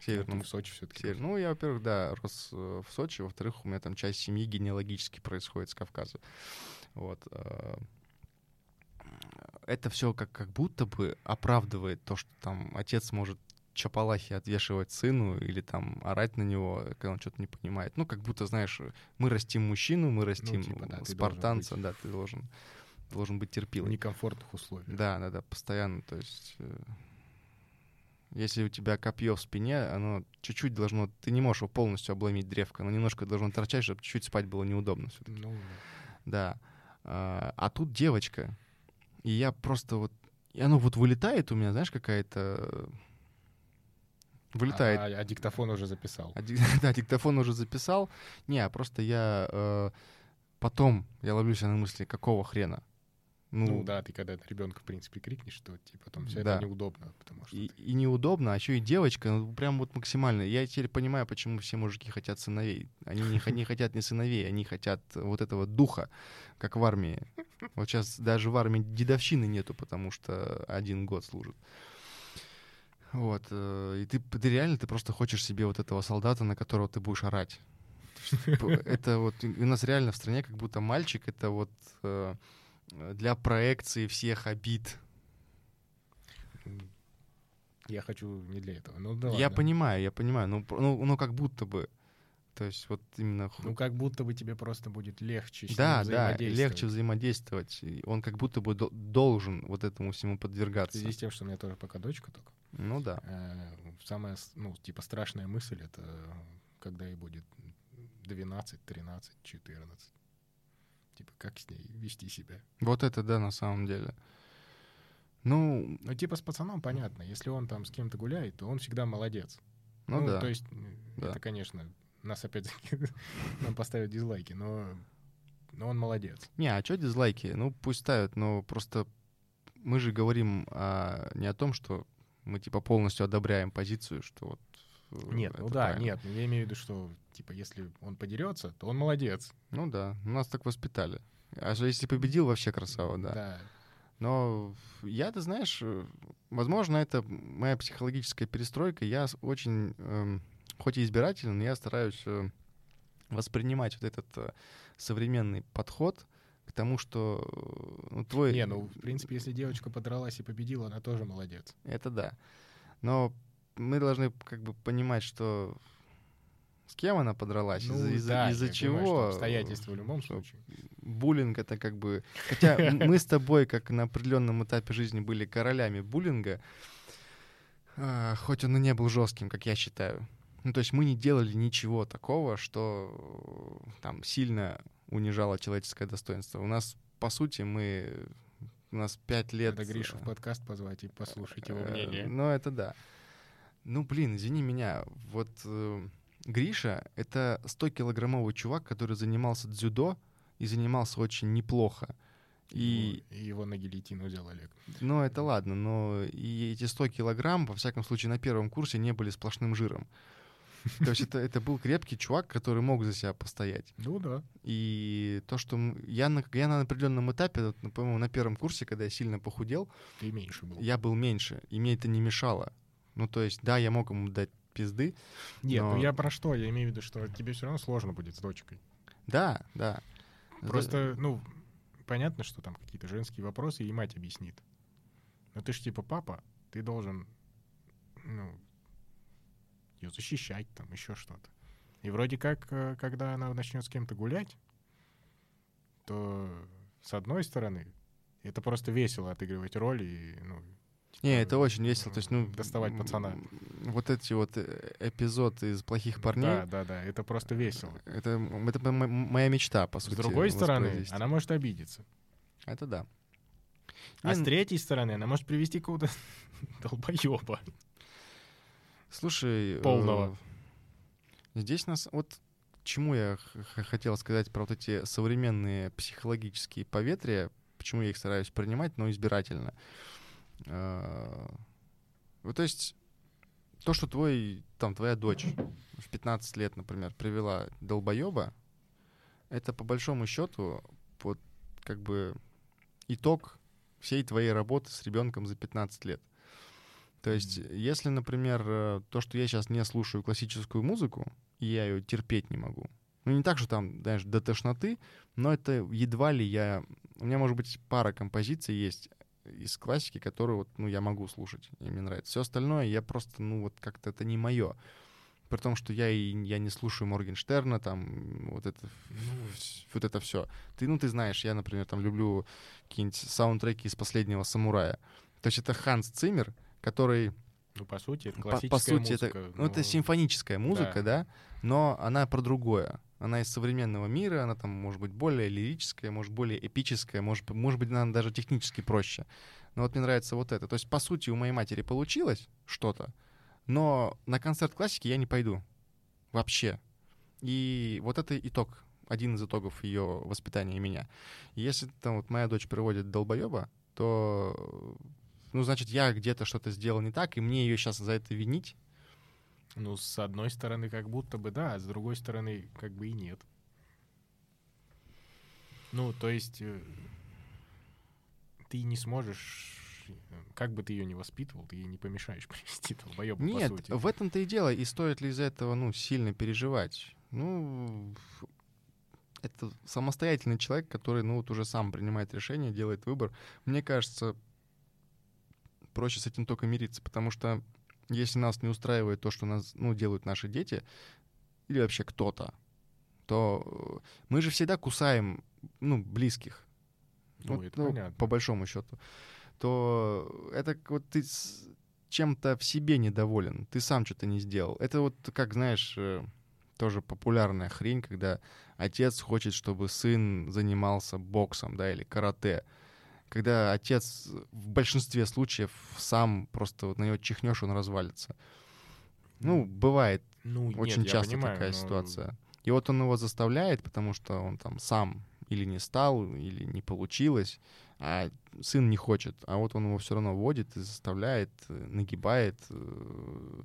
Ты северному в Сочи все-таки. Север. Ну, я, во-первых, да, рос э, в Сочи, во-вторых, у меня там часть семьи генеалогически происходит с Кавказа. Вот. э, Это все как, как будто бы оправдывает то, что там отец может чапалахи отвешивать сыну или там орать на него, когда он что-то не понимает. Ну, как будто, знаешь, мы растим мужчину, мы растим типа, да, ты спартанца, быть- да, ты должен, должен быть В терпилой. некомфортных условиях. Да, да, да, постоянно. То есть, э, если у тебя копье в спине, оно чуть-чуть должно, ты не можешь его полностью обломить древко, оно немножко должно торчать, чтобы чуть-чуть спать было неудобно все-таки. Ну, Да. А, а тут девочка, и я просто вот, и оно вот вылетает у меня, знаешь, какая-то вылетает. А, а диктофон уже записал. А да, диктофон уже записал. Не, а просто я э, потом я ловлю себя на мысли, какого хрена? Ну, да, ты когда ребенка, в принципе, крикнешь, то типа потом все Да. это неудобно, потому что И, ты- и неудобно, а еще и девочка, ну, прям вот максимально. Я теперь понимаю, почему все мужики хотят сыновей. Они не, не хотят не сыновей, они хотят вот этого духа, как в армии. Вот сейчас даже в армии дедовщины нету, потому что один год служит. Вот. э, И ты, ты реально, ты просто хочешь себе вот этого солдата, на которого ты будешь орать. П- Это вот у нас реально в стране как будто мальчик это вот э, для проекции всех обид я хочу не для этого. Ну, да я ладно. понимаю, я понимаю, ну, пр- ну, ну как будто бы. То есть вот именно... Ну, как будто бы тебе просто будет легче с да, ним да, взаимодействовать. легче взаимодействовать. Он как будто бы до- должен вот этому всему В подвергаться. связи с тем, что у меня тоже пока дочка только. Ну да. э, Самая, ну, типа, страшная мысль — это когда ей будет 12, 13, 14. Типа, как с ней вести себя? Вот это да, на самом деле. Ну, Ну, типа, с пацаном понятно. Если он там с кем-то гуляет, то он всегда молодец. ну, да. то есть, Да. это, конечно, нас опять-таки нам поставят дизлайки, но, но он молодец. Не, а что дизлайки? Ну, пусть ставят, но просто мы же говорим а, не о том, что мы типа полностью одобряем позицию, что вот... э, Нет, ну да, правильно. нет, но я имею в виду, что, типа, если он подерется, то он молодец. Ну да, нас так воспитали. А что если победил, вообще красава, да. Да. Но я, ты знаешь, э, возможно, это моя психологическая перестройка. Я очень, эм, хоть и избирателен, но я стараюсь э, воспринимать вот этот э, современный подход к тому, что э, ну, твой... Не, ну, в принципе, если девочка подралась и победила, она тоже молодец. Это да. Но мы должны как бы понимать, что с кем она подралась, Ну, из-за, да, из-за чего. понимаю, обстоятельства в любом случае. буллинг это как бы... Хотя мы с тобой, как на определенном этапе жизни были королями буллинга, а, хоть он и не был жестким, как я считаю. Ну, то есть мы не делали ничего такого, что там сильно унижало человеческое достоинство. У нас, по сути, мы... У нас пять лет... Надо Гришу в э, подкаст позвать и послушать его Э, мнение. Ну, это да. Ну, блин, извини меня. Вот э, Гриша — это 100-килограммовый чувак, который занимался дзюдо и занимался очень неплохо. И, И его на гильотину взял Олег. ну, это ладно, но и эти 100 килограмм, во всяком случае, на первом курсе не были сплошным жиром. То есть это, это был крепкий чувак, который мог за себя постоять. Ну да. И то, что я на, я на определенном этапе, ну, по-моему, на первом курсе, когда я сильно похудел, Ты меньше был. я был меньше, и мне это не мешало. Ну, то есть, да, я мог ему дать пизды. Нет, но- ну я про что? Я имею в виду, что тебе все равно сложно будет с дочкой. Да, да. Просто, ну, понятно, что там какие-то женские вопросы, и мать объяснит. Но ты ж типа папа, ты должен, ну, ее защищать, там, еще что-то. И вроде как, э, когда она начнет с кем-то гулять, то с одной стороны, это просто весело отыгрывать роль и, ну, Не, это очень весело. То есть, ну, Доставать пацана. Вот эти вот э, эпизоды из плохих парней. да, да, да, это просто весело. Это, это моя мечта, по С сути. другой стороны, она может обидеться. Это да. А с третьей стороны, она может привести какого-то долбоеба. Слушай... э, Полного. Здесь нас вот чему я хотел сказать про вот эти современные психологические поветрия, почему я их стараюсь принимать, но избирательно. А, вот, то есть то, что твой, там, твоя дочь в 15 лет, например, привела долбоеба, это по большому счету вот как бы итог всей твоей работы с ребенком за 15 лет. То есть, если, например, э, то, что я сейчас не слушаю классическую музыку, и я ее терпеть не могу. Ну, не так, что там, знаешь, до тошноты, но это едва ли я... У меня, может быть, пара композиций есть из классики, которую вот, ну, я могу слушать, и мне нравится. Все остальное я просто, ну, вот как-то это не мое. При том, что я и я не слушаю Моргенштерна, там, вот это, вот это все. Ты, ну, ты знаешь, я, например, там люблю какие-нибудь саундтреки из «Последнего самурая». То есть это Ханс Циммер, который... Ну, по сути, это классическая по, по сути, музыка. Это, ну, это симфоническая музыка, да. да, но она про другое. Она из современного мира, она там может быть более лирическая, может более эпическая, может, может быть, она даже технически проще. Но вот мне нравится вот это. То есть, по сути, у моей матери получилось что-то, но на концерт классики я не пойду. Вообще. И вот это итог, один из итогов ее воспитания меня. И если там вот моя дочь приводит долбоеба, то ну, значит, я где-то что-то сделал не так, и мне ее сейчас за это винить. Ну, с одной стороны, как будто бы да, а с другой стороны, как бы и нет. Ну, то есть э, ты не сможешь, как бы ты ее не воспитывал, ты ей не помешаешь привести долбоеба, Нет, по сути. в этом-то и дело. И стоит ли из-за этого, ну, сильно переживать? Ну, это самостоятельный человек, который, ну, вот уже сам принимает решение, делает выбор. Мне кажется, проще с этим только мириться, потому что если нас не устраивает то, что нас, ну, делают наши дети, или вообще кто-то, то мы же всегда кусаем, ну, близких. Ну, вот, это ну, понятно. По большому счету. То это вот ты чем-то в себе недоволен, ты сам что-то не сделал. Это вот, как знаешь, э, тоже популярная хрень, когда отец хочет, чтобы сын занимался боксом, да, или карате когда отец в большинстве случаев сам просто вот на него чихнешь, он развалится. Ну, бывает ну, очень нет, часто понимаю, такая но... ситуация. И вот он его заставляет, потому что он там сам или не стал, или не получилось, а сын не хочет. А вот он его все равно водит и заставляет, нагибает. Э,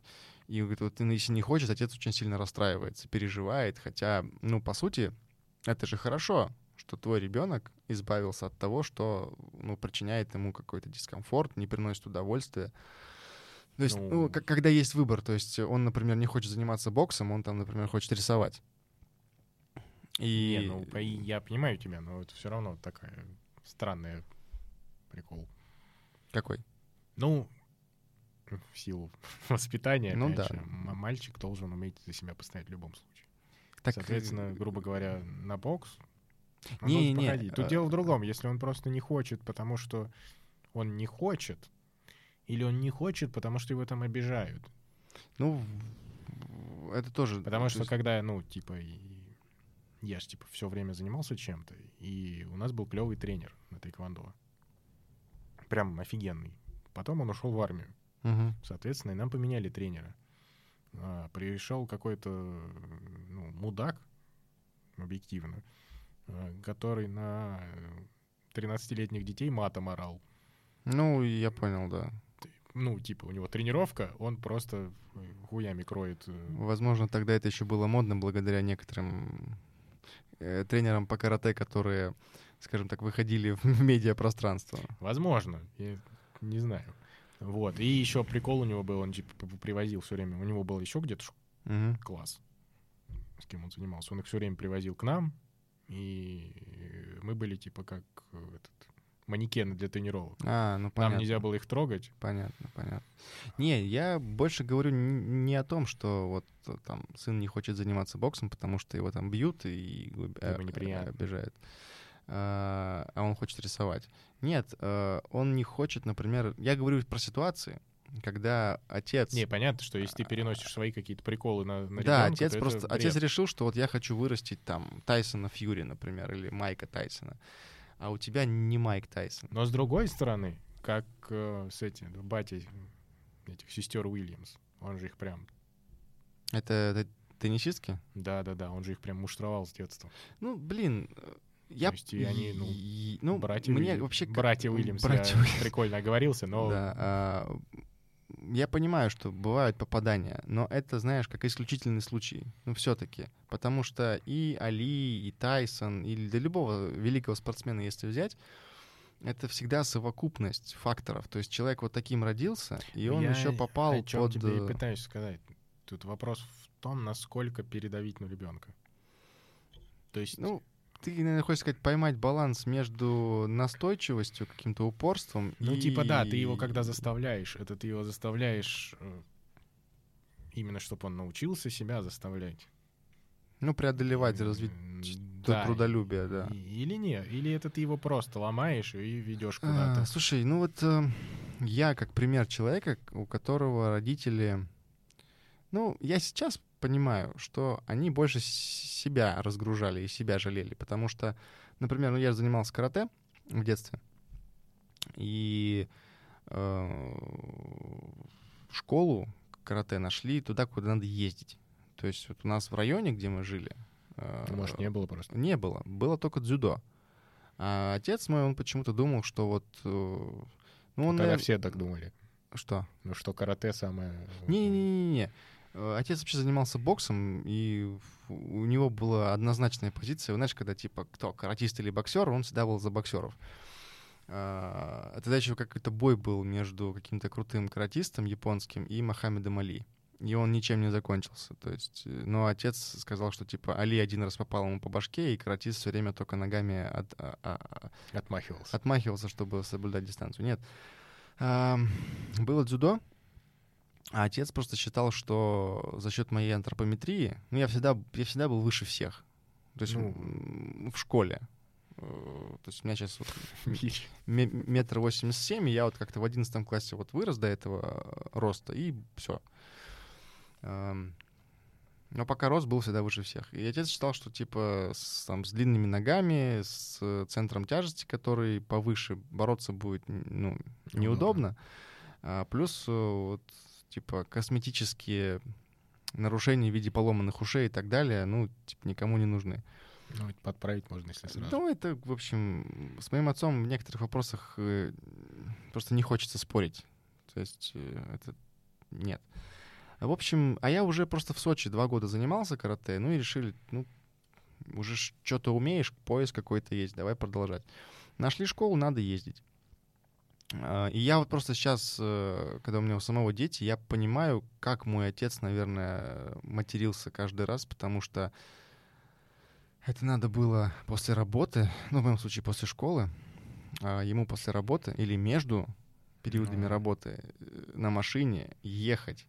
и говорит, вот если не хочет, отец очень сильно расстраивается, переживает. Хотя, ну, по сути, это же хорошо что твой ребенок избавился от того, что ну, причиняет ему какой-то дискомфорт, не приносит удовольствия. То есть, ну, ну как, когда есть выбор, то есть он, например, не хочет заниматься боксом, он там, например, хочет рисовать. И... Не, ну, я понимаю тебя, но это все равно такая странная прикол. Какой? Ну, в силу воспитания, ну, да. же, мальчик должен уметь за себя постоять в любом случае. Так, Соответственно, грубо говоря, на бокс не, не, не. Тут а... дело в другом. Если он просто не хочет, потому что он не хочет, или он не хочет, потому что его там обижают. Ну, это тоже... Потому что есть... когда, ну, типа, я же, типа, все время занимался чем-то, и у нас был клевый тренер на тэквондо. Прям офигенный. Потом он ушел в армию. Угу. Соответственно, и нам поменяли тренера. А, пришел какой-то ну, мудак, объективно, который на 13-летних детей матом орал. Ну, я понял, да. Ну, типа, у него тренировка, он просто хуями кроет. Э. Возможно, тогда это еще было модно благодаря некоторым э, тренерам по карате, которые, скажем так, выходили в медиапространство. Возможно, я не знаю. Вот. И еще прикол у него был, он типа привозил все время. У него был еще где-то угу. класс, с кем он занимался. Он их все время привозил к нам, и мы были типа как этот, манекены для тренировок. А, ну понятно. Нам нельзя было их трогать. Понятно, понятно. Не, я больше говорю не о том, что вот там сын не хочет заниматься боксом, потому что его там бьют и э, неприятно. обижают. А, а он хочет рисовать. Нет, э, он не хочет, например, я говорю про ситуации, когда отец... Не, понятно, что если ты переносишь свои какие-то приколы на, на Да, ребенка, отец просто... Отец решил, что вот я хочу вырастить там Тайсона Фьюри, например, или Майка Тайсона. А у тебя не Майк Тайсон. Но с другой стороны, как э, с этим, батей этих сестер Уильямс, он же их прям... Это, это Теннисистки? Да-да-да, он же их прям муштровал с детства. Ну, блин, э, я... То есть и они, ну, и- ну, братья мне Уилли- вообще... братья Уильямс, братья я Уильямс. прикольно оговорился, но Да, а, я понимаю, что бывают попадания, но это, знаешь, как исключительный случай. Ну, все-таки. Потому что и Али, и Тайсон, или для любого великого спортсмена, если взять, это всегда совокупность факторов. То есть человек вот таким родился, и он я еще попал о чем под... тебе и э, пытаюсь сказать. Тут вопрос в том, насколько передавить на ребенка. То есть, Ну, ты, наверное, хочешь сказать, поймать баланс между настойчивостью, каким-то упорством ну и... типа да, ты его когда заставляешь, это ты его заставляешь э, именно, чтобы он научился себя заставлять. Ну, преодолевать, развить то да. трудолюбие, да. Или нет, или это ты его просто ломаешь и ведешь А, куда-то. слушай, ну вот э, я как пример человека, у которого родители... Ну, я сейчас понимаю, что они больше себя разгружали и себя жалели, потому что, например, ну я занимался карате в детстве, и э, школу карате нашли туда, куда надо ездить. То есть вот у нас в районе, где мы жили, э, Ну, Может, не было просто. не было. Было только дзюдо. А отец мой, он почему-то думал, что вот... э, Ну, он, Тогда все так думали. Что? Ну, что карате самое... Не-не-не-не. Э, Отец вообще занимался боксом, и у него была однозначная позиция. Знаешь, когда типа кто, каратист или боксер, он всегда был за боксеров. А, Тогда еще какой-то бой был между каким-то крутым каратистом японским и Мохаммедом Али. И он ничем не закончился. То есть, э, но отец сказал, что типа Али один раз попал ему по башке, и каратист все время только ногами от, а- а- Отмахивался. отмахивался, чтобы соблюдать дистанцию. Нет. Ам, Было дзюдо, а отец просто считал, что за счет моей антропометрии, ну, я всегда, я всегда был выше всех. То есть Ну. в школе. Э, То есть у меня сейчас Мич. метр восемьдесят семь, и я вот как-то в одиннадцатом классе вот вырос до этого э, роста, и все. Но пока рост был всегда выше всех. И отец считал, что типа с, там, с длинными ногами, с центром тяжести, который повыше, бороться будет ну, неудобно. А плюс э, вот, типа косметические нарушения в виде поломанных ушей и так далее, ну, типа, никому не нужны. Ну, это подправить можно, если сразу. Ну, это, в общем, с моим отцом в некоторых вопросах э, просто не хочется спорить. То есть э, это нет. В общем, а я уже просто в Сочи два года занимался карате, ну и решили, ну, уже что-то умеешь, пояс какой-то есть, давай продолжать. Нашли школу, надо ездить. А, И я вот просто сейчас, э, когда у меня у самого дети, я понимаю, как мой отец, наверное, матерился каждый раз, потому что это надо было после работы, ну, в моем случае, после школы, а ему после работы или между периодами работы э, на машине ехать.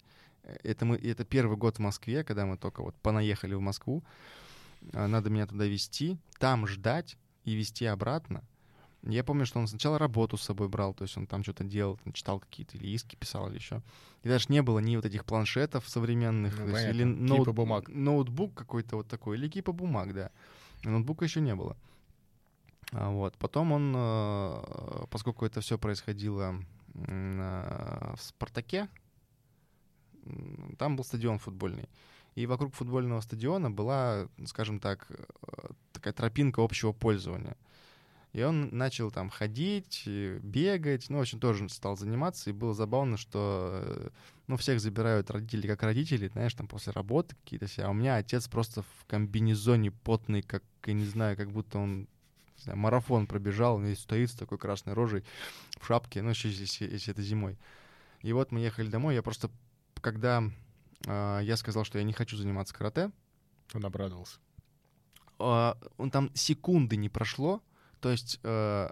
Это, мы, это первый год в Москве, когда мы только вот понаехали в Москву. А, Надо меня туда везти, там ждать и везти обратно. Я помню, что он сначала работу с собой брал, то есть он там что-то делал, там читал какие-то или иски писал или еще. И даже не было ни вот этих планшетов современных, Ну, есть или ноут- бумаг. ноутбук какой-то вот такой, или кипа бумаг, да. Ноутбука еще не было. А, вот. Потом он, э, поскольку это все происходило на- в «Спартаке», там был стадион футбольный. И вокруг футбольного стадиона была, скажем так, э, такая тропинка общего пользования. И он начал там ходить, э, бегать, ну, в общем, тоже стал заниматься, и было забавно, что, э, ну, всех забирают родители как родители, знаешь, там после работы какие-то все, а у меня отец просто в комбинезоне потный, как, я не знаю, как будто он не знаю, марафон пробежал, он стоит с такой красной рожей в шапке, ну, еще если, если это зимой. И вот мы ехали домой, я просто, когда э, я сказал, что я не хочу заниматься карате, Он обрадовался. а, он там секунды не прошло, то есть э,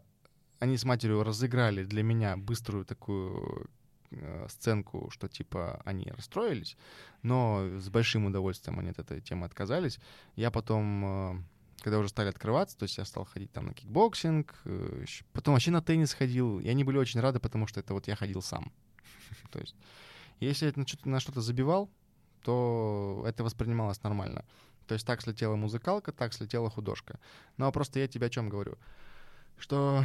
они с матерью разыграли для меня быструю такую э, сценку, что типа они расстроились, но с большим удовольствием они от этой темы отказались. Я потом, э, когда уже стали открываться, то есть я стал ходить там на кикбоксинг, э, потом вообще на теннис ходил, и они были очень рады, потому что это вот я ходил сам. То есть если я на что-то забивал, то это воспринималось нормально. То есть так слетела музыкалка, так слетела художка. Но просто я тебе о чем говорю? Что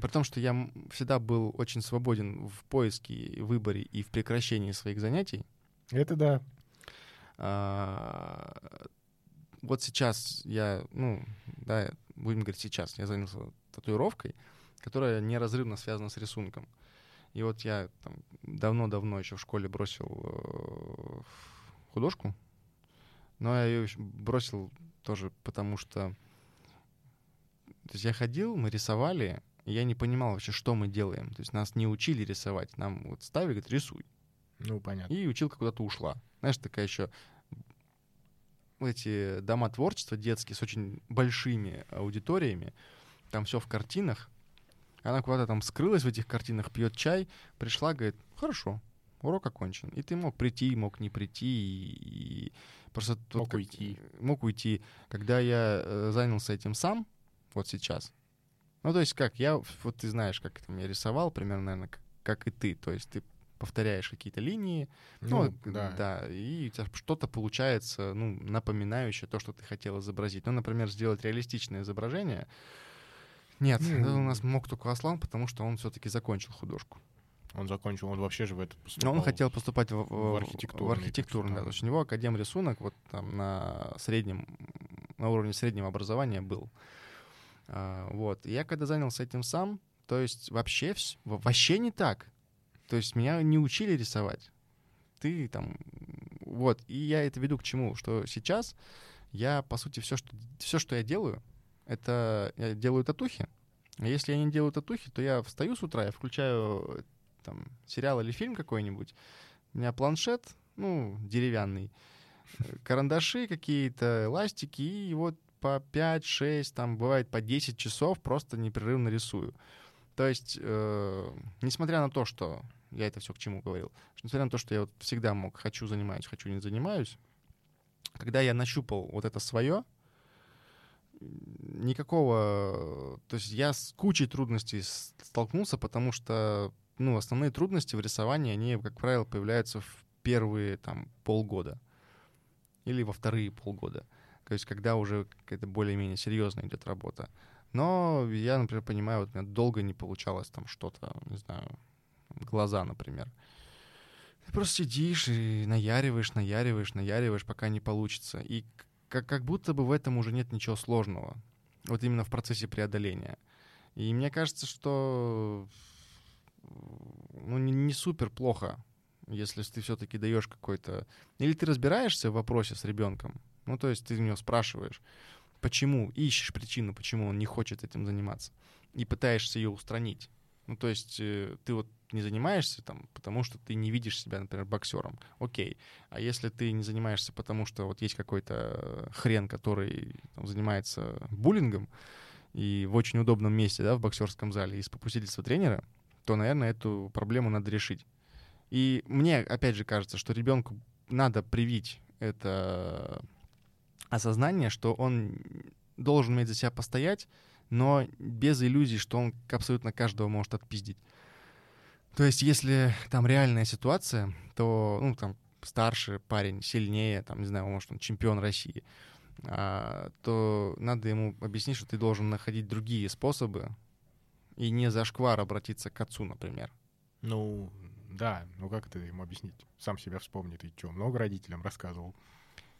при том, что я всегда был очень свободен в поиске, выборе и в прекращении своих занятий, Это да. А, вот сейчас я, ну, да, будем говорить сейчас, я занялся татуировкой, которая неразрывно связана с рисунком. И вот я там давно-давно еще в школе бросил э, художку, но я ее бросил тоже потому, что то есть я ходил, мы рисовали, и я не понимал вообще, что мы делаем. То есть нас не учили рисовать, нам вот ставили, говорит, рисуй. Ну, понятно. И училка куда-то ушла. Знаешь, такая еще эти дома творчества детские с очень большими аудиториями, там все в картинах. Она куда-то там скрылась в этих картинах, пьет чай, пришла, говорит, хорошо, урок окончен. И ты мог прийти, мог не прийти, и, и просто... Мог как, уйти. Мог уйти. Когда я э, занялся этим сам, вот сейчас, ну, то есть как, я, вот ты знаешь, как это я рисовал, примерно, наверное, как, как и ты. То есть ты повторяешь какие-то линии, ну, ну да. да, и у тебя что-то получается, ну, напоминающее то, что ты хотел изобразить. Ну, например, сделать реалистичное изображение. Нет, mm. у нас мог только Аслан, потому что он все-таки закончил художку. Он закончил, он вообще же в это поступал. Он хотел поступать в, в, архитектуру. В архитектуру, да. То есть у него академ рисунок вот там на среднем, на уровне среднего образования был. А, вот. И я когда занялся этим сам, то есть вообще, вообще не так. То есть меня не учили рисовать. Ты там... Вот. И я это веду к чему? Что сейчас я, по сути, все, что, все, что я делаю, это я делаю татухи. А если я не делаю татухи, то я встаю с утра, я включаю там сериал или фильм какой-нибудь. У меня планшет, ну, деревянный, карандаши какие-то, эластики, и вот по 5-6, там бывает по 10 часов просто непрерывно рисую. То есть, э, несмотря на то, что я это все к чему говорил. Что, несмотря на то, что я вот всегда мог хочу занимаюсь, хочу не занимаюсь, когда я нащупал вот это свое, никакого... То есть я с кучей трудностей столкнулся, потому что ну, основные трудности в рисовании, они, как правило, появляются в первые там полгода или во вторые полгода. То есть когда уже какая-то более-менее серьезная идет работа. Но я, например, понимаю, вот у меня долго не получалось там что-то, не знаю, глаза, например. Ты просто сидишь и наяриваешь, наяриваешь, наяриваешь, пока не получится. И как, как будто бы в этом уже нет ничего сложного. Вот именно в процессе преодоления. И мне кажется, что ну, не, не супер плохо, если ты все-таки даешь какой-то... Или ты разбираешься в вопросе с ребенком, ну, то есть ты у него спрашиваешь, почему, ищешь причину, почему он не хочет этим заниматься, и пытаешься ее устранить. Ну, то есть э, ты вот не занимаешься там, потому что ты не видишь себя, например, боксером. Окей. А если ты не занимаешься, потому что вот есть какой-то хрен, который там, занимается буллингом, и в очень удобном месте, да, в боксерском зале, из попустительства тренера, то, наверное, эту проблему надо решить. И мне, опять же, кажется, что ребенку надо привить это осознание, что он должен уметь за себя постоять, но без иллюзий, что он абсолютно каждого может отпиздить. То есть, если там реальная ситуация, то, ну, там, старше парень, сильнее, там, не знаю, может, он чемпион России, а, то надо ему объяснить, что ты должен находить другие способы и не за шквар обратиться к отцу, например. Ну, да, ну как это ему объяснить? Сам себя вспомни, ты что, много родителям рассказывал?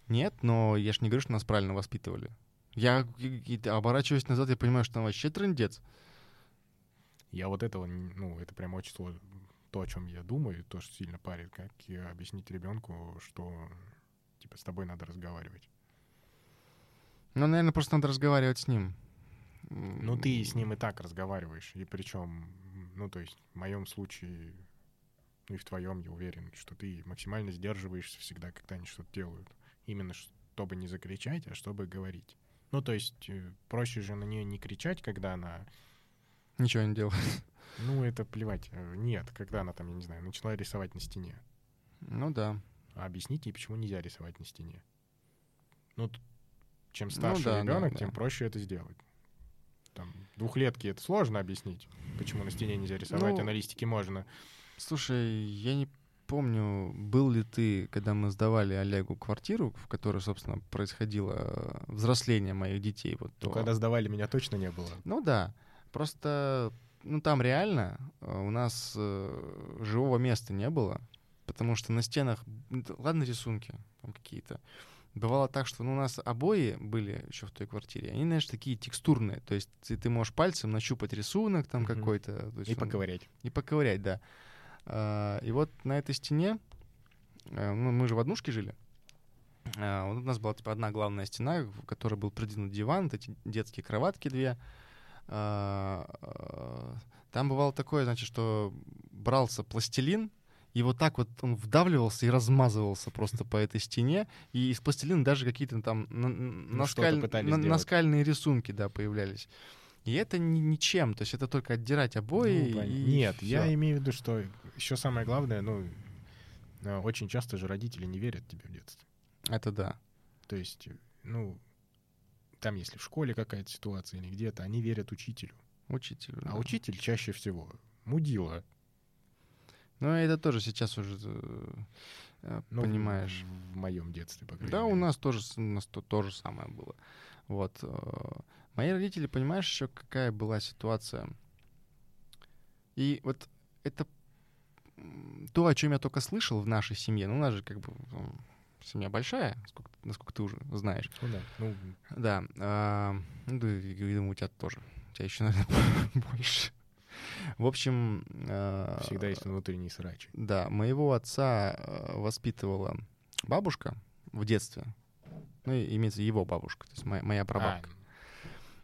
Нет, но я ж не говорю, что нас правильно воспитывали. Я оборачиваюсь назад, я понимаю, что там вообще трендец. Я вот этого, ну, это прям очень сложно. То, о чем я думаю, то, что сильно парит, как объяснить ребенку, что, типа, с тобой надо разговаривать. Ну, наверное, просто надо разговаривать с ним. Ну, ты с ним и так разговариваешь. И причем, ну, то есть, в моем случае, ну и в твоем, я уверен, что ты максимально сдерживаешься всегда, когда они что-то делают. Именно чтобы не закричать, а чтобы говорить. Ну, то есть э, проще же на нее не кричать, когда она... Ничего не делает. Ну, это плевать. Э, нет, когда она там, я не знаю, начала рисовать на стене. Ну да. А объясните, почему нельзя рисовать на стене. Ну, чем старше ну, да, ребенок, да, тем да. проще это сделать. Там, двухлетки это сложно объяснить, почему на стене нельзя рисовать, ну, а на листике можно. Слушай, я не помню, был ли ты, когда мы сдавали Олегу квартиру, в которой, собственно, происходило взросление моих детей. Вот, ну, то... когда сдавали, меня точно не было. Ну да. Просто, ну там реально э, у нас э, живого места не было. потому что на стенах, ладно, рисунки там какие-то. Бывало так, что ну, у нас обои были еще в той квартире, они, знаешь, такие текстурные, то есть ты, ты можешь пальцем нащупать рисунок там Мгм. какой-то. И он- поковырять. и поковырять, да. А, И вот на этой стене, э, ну, мы же в однушке жили, а, у нас была типа одна главная стена, в которой был придвинут диван, вот эти детские кроватки две. А, а, Там бывало такое, значит, что брался пластилин, и вот так вот он вдавливался и размазывался просто по этой стене, и из пластилина даже какие-то там на- Ну, наскаль- на- наскальные рисунки, да, появлялись. И это ни- ничем, то есть это только отдирать обои. Ну, и Нет, всё. я имею в виду, что еще самое главное, ну, э, очень часто же родители не верят тебе в детстве. Это да. То есть, э, ну, там, если в школе какая-то ситуация или где-то, они верят учителю. Учителю. А да. учитель чаще всего мудила. Ну, это тоже сейчас уже э, э, Ну, понимаешь. В, моем детстве, по крайней Да, у мере. нас тоже у нас то, то же самое было. Вот. э, Мои родители, понимаешь, еще какая была ситуация. И вот это то, о чем я только слышал в нашей семье. Ну, у нас же как бы м, семья большая, сколько- насколько ты уже знаешь. Ну да, ну, Да. а, ну, да, думаю, у тебя тоже. У тебя еще, наверное, больше. В общем... а, всегда есть внутренний срач. Да, моего отца э, воспитывала бабушка в детстве. Ну, имеется его бабушка, то есть моя, моя прабабка.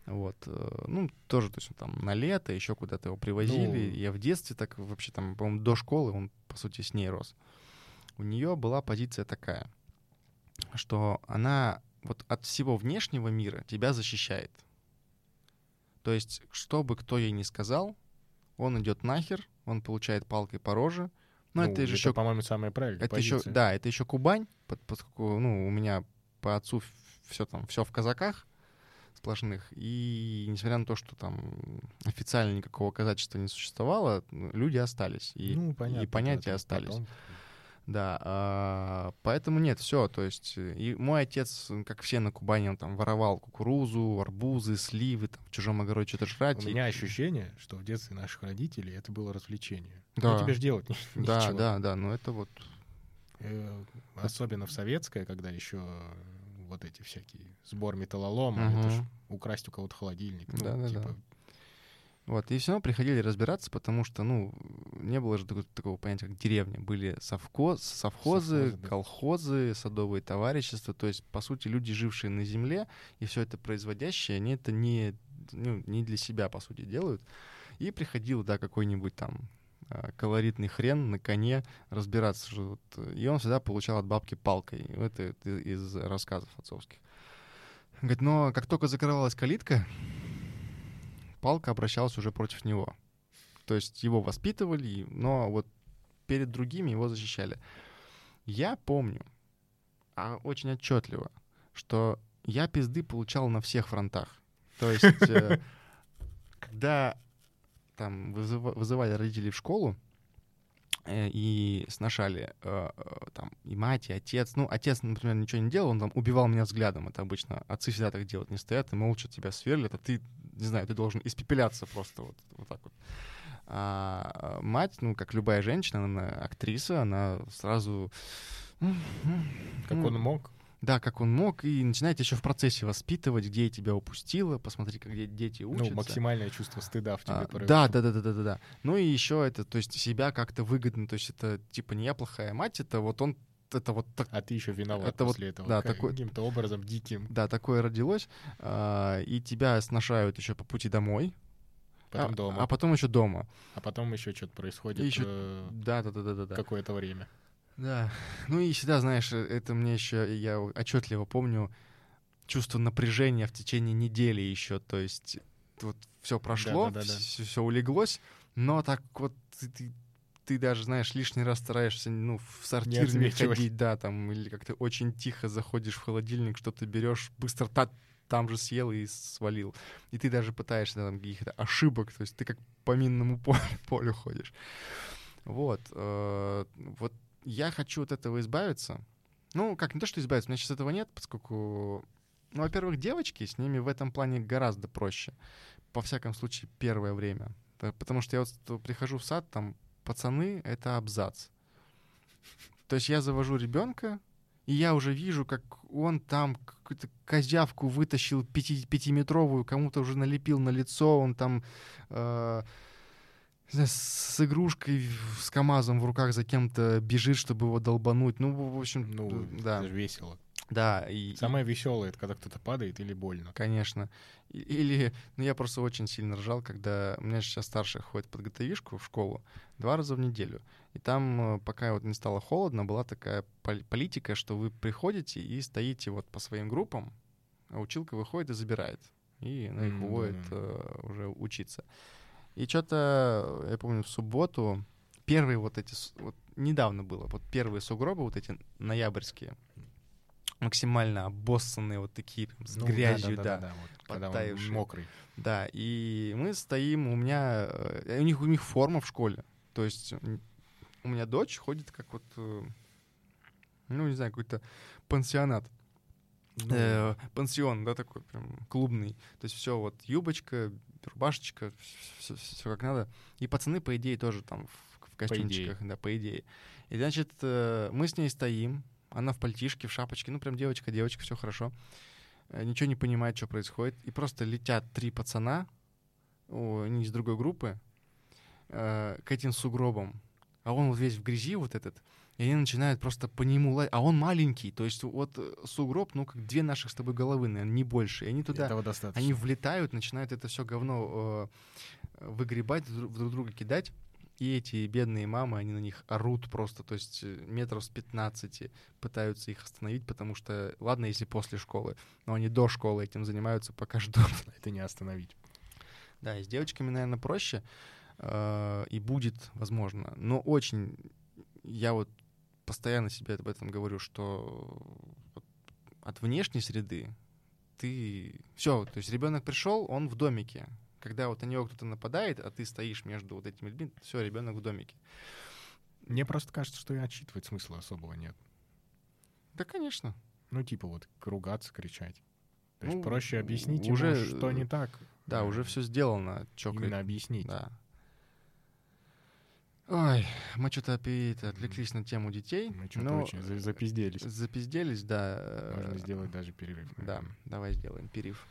Вот. э, Ну, тоже, то есть там на лето, еще куда-то его привозили. Ну. Я в детстве так вообще там, по-моему, до школы он, по сути, с ней рос. У нее была позиция такая, что она вот от всего внешнего мира тебя защищает. То есть, что бы кто ей ни сказал, он идет нахер, он получает палкой по роже. Ну, Но это же еще по-моему, самая правильная это еще, позиция. да, это еще Кубань, поскольку, ну, у меня по отцу все там, все в казаках сплошных, и несмотря на то, что там официально никакого казачества не существовало, ну, люди остались, и, ну, понятно, и понятия это остались. потом. Да, а, поэтому нет, все, то есть, э, и мой отец, как все на Кубани, он там воровал кукурузу, арбузы, сливы, там, в чужом огороде что-то жрать. У и- меня ощущение, что в детстве наших родителей это было развлечение. Да. Ну, тебе же делать Да, нечего. да, да, ну это вот, Э, Особенно в советское, когда еще вот эти всякие сбор металлолома, это ж украсть у кого-то холодильник. Ну, Да-да-да. типа, Вот, и все равно приходили разбираться, потому что, ну, не было же такого, такого понятия, как деревня. Были совхоз, совхозы, Совхозы, да. колхозы, садовые товарищества. То есть, по сути, люди, жившие на земле, и все это производящее, они это не, ну, не для себя, по сути, делают. И приходил, да, какой-нибудь там а, колоритный хрен на коне разбираться. Что вот, и он всегда получал от бабки палкой. Это из рассказов отцовских. Говорит, но как только закрывалась калитка, палка обращалась уже против него. То есть его воспитывали, но вот перед другими его защищали. Я помню, а очень отчетливо, что я пизды получал на всех фронтах. То есть, э, когда там вызыва- вызывали родителей в школу э, и сношали э, э, там и мать, и отец. Ну, отец, например, ничего не делал, он там убивал меня взглядом. Это обычно отцы всегда так делают, не стоят и молча тебя сверлят, а ты, не знаю, ты должен испепеляться просто вот, вот так вот. А мать, ну, как любая женщина, она актриса, она сразу... как Ну, он мог. Да, как он мог, и начинает еще в процессе воспитывать, где я тебя упустила, посмотри, как де- дети учатся. Ну, максимальное чувство стыда в тебе. А, да, да, да, да, да, да, да. Ну и еще это, то есть себя как-то выгодно, то есть это типа не я плохая мать, это вот он, это вот так, А ты еще виноват Это вот, после этого. да, такой- Каким-то образом диким. да, такое родилось, а, и тебя сношают еще по пути домой, Потом а, дома. а потом еще дома. А потом еще что-то происходит И еще- э, Да, да, да, да, да, да. какое-то время. Да. Ну и всегда, знаешь, э, это мне еще, я отчетливо помню чувство напряжения в течение недели еще. То есть вот все прошло, Да-да-да-да. все, улеглось, но так вот ты, ты, ты даже, знаешь, лишний раз стараешься, ну, в сортир не, отсвечивать. ходить, да, там, или как-то очень тихо заходишь в холодильник, что-то берешь, быстро та- там же съел и свалил. И ты даже пытаешься там каких-то ошибок, то есть ты как по минному полю, полю ходишь. Вот. э, Вот я хочу от этого избавиться. Ну, как, не то, что избавиться, у меня сейчас этого нет, поскольку, ну, во-первых, девочки, с ними в этом плане гораздо проще. По всяком случае, первое время. Потому что я вот прихожу в сад, там, пацаны — это абзац. То есть я завожу ребенка, и я уже вижу, как он там какую-то козявку вытащил пяти, пятиметровую, кому-то уже налепил на лицо, он там э, с игрушкой, с КАМАЗом в руках за кем-то бежит, чтобы его долбануть. Ну, в общем, Ну, да. весело. Да, и, Самое веселое это когда кто-то падает или больно. Конечно. Или, ну я просто очень сильно ржал, когда у меня же сейчас старшая ходит подготовишку в школу два раза в неделю. И там, э, пока вот не стало холодно, была такая пол- политика, что вы приходите и стоите вот по своим группам, а училка выходит и забирает. И она их уводит да. э, уже учиться. И что-то, я помню, в субботу первые вот эти, вот недавно было, вот первые сугробы вот эти ноябрьские, максимально обоссанные вот такие прям с Ну, грязью, да. да, вот, когда он мокрый. Да, и мы стоим, у меня, э, у них, у них форма в школе, то есть у меня дочь ходит как вот, э, ну, не знаю, какой-то пансионат, Ну, э, пансион, да, такой прям клубный, то есть все вот юбочка, рубашечка, все, как надо, и пацаны, по идее, тоже там в, в костюмчиках, да, по идее. И, значит, э, мы с ней стоим, она в пальтишке, в шапочке, ну, прям девочка, девочка, все хорошо. Э, Ничего не понимает, что происходит. И просто летят три пацана, о, они из другой группы, э, к этим сугробам. А он вот весь в грязи вот этот. И они начинают просто по нему лазить. А он маленький. То есть вот э, сугроб, ну, как две наших с тобой головы, наверное, не больше. И они туда... Этого достаточно. Они влетают, начинают это все говно э, выгребать, друг друга кидать. И эти бедные мамы, они на них орут просто, то есть э, метров с 15 пытаются их остановить, потому что, ладно, если после школы, но они до школы этим занимаются, пока ждут. Это не остановить. Да, и с девочками, наверное, проще, э, и будет, возможно. Но очень, я вот постоянно себе об этом говорю, что от внешней среды ты... Все, то есть ребенок пришел, он в домике. Когда вот на него кто-то нападает, а ты стоишь между вот этими людьми, все, ребенок в домике. Мне просто кажется, что и отчитывать смысла особого нет. Да, конечно. Ну, типа вот ругаться, кричать. То есть Ну, проще объяснить уже, ему, что не так. Да, Э, уже все сделано. Чё, Именно объяснить. Да. Ой, мы что-то отвлеклись на тему детей. Мы что-то но очень за- запизделись. Запизделись, да. э, Можно сделать даже перерыв. Да, наверное. давай сделаем перерыв.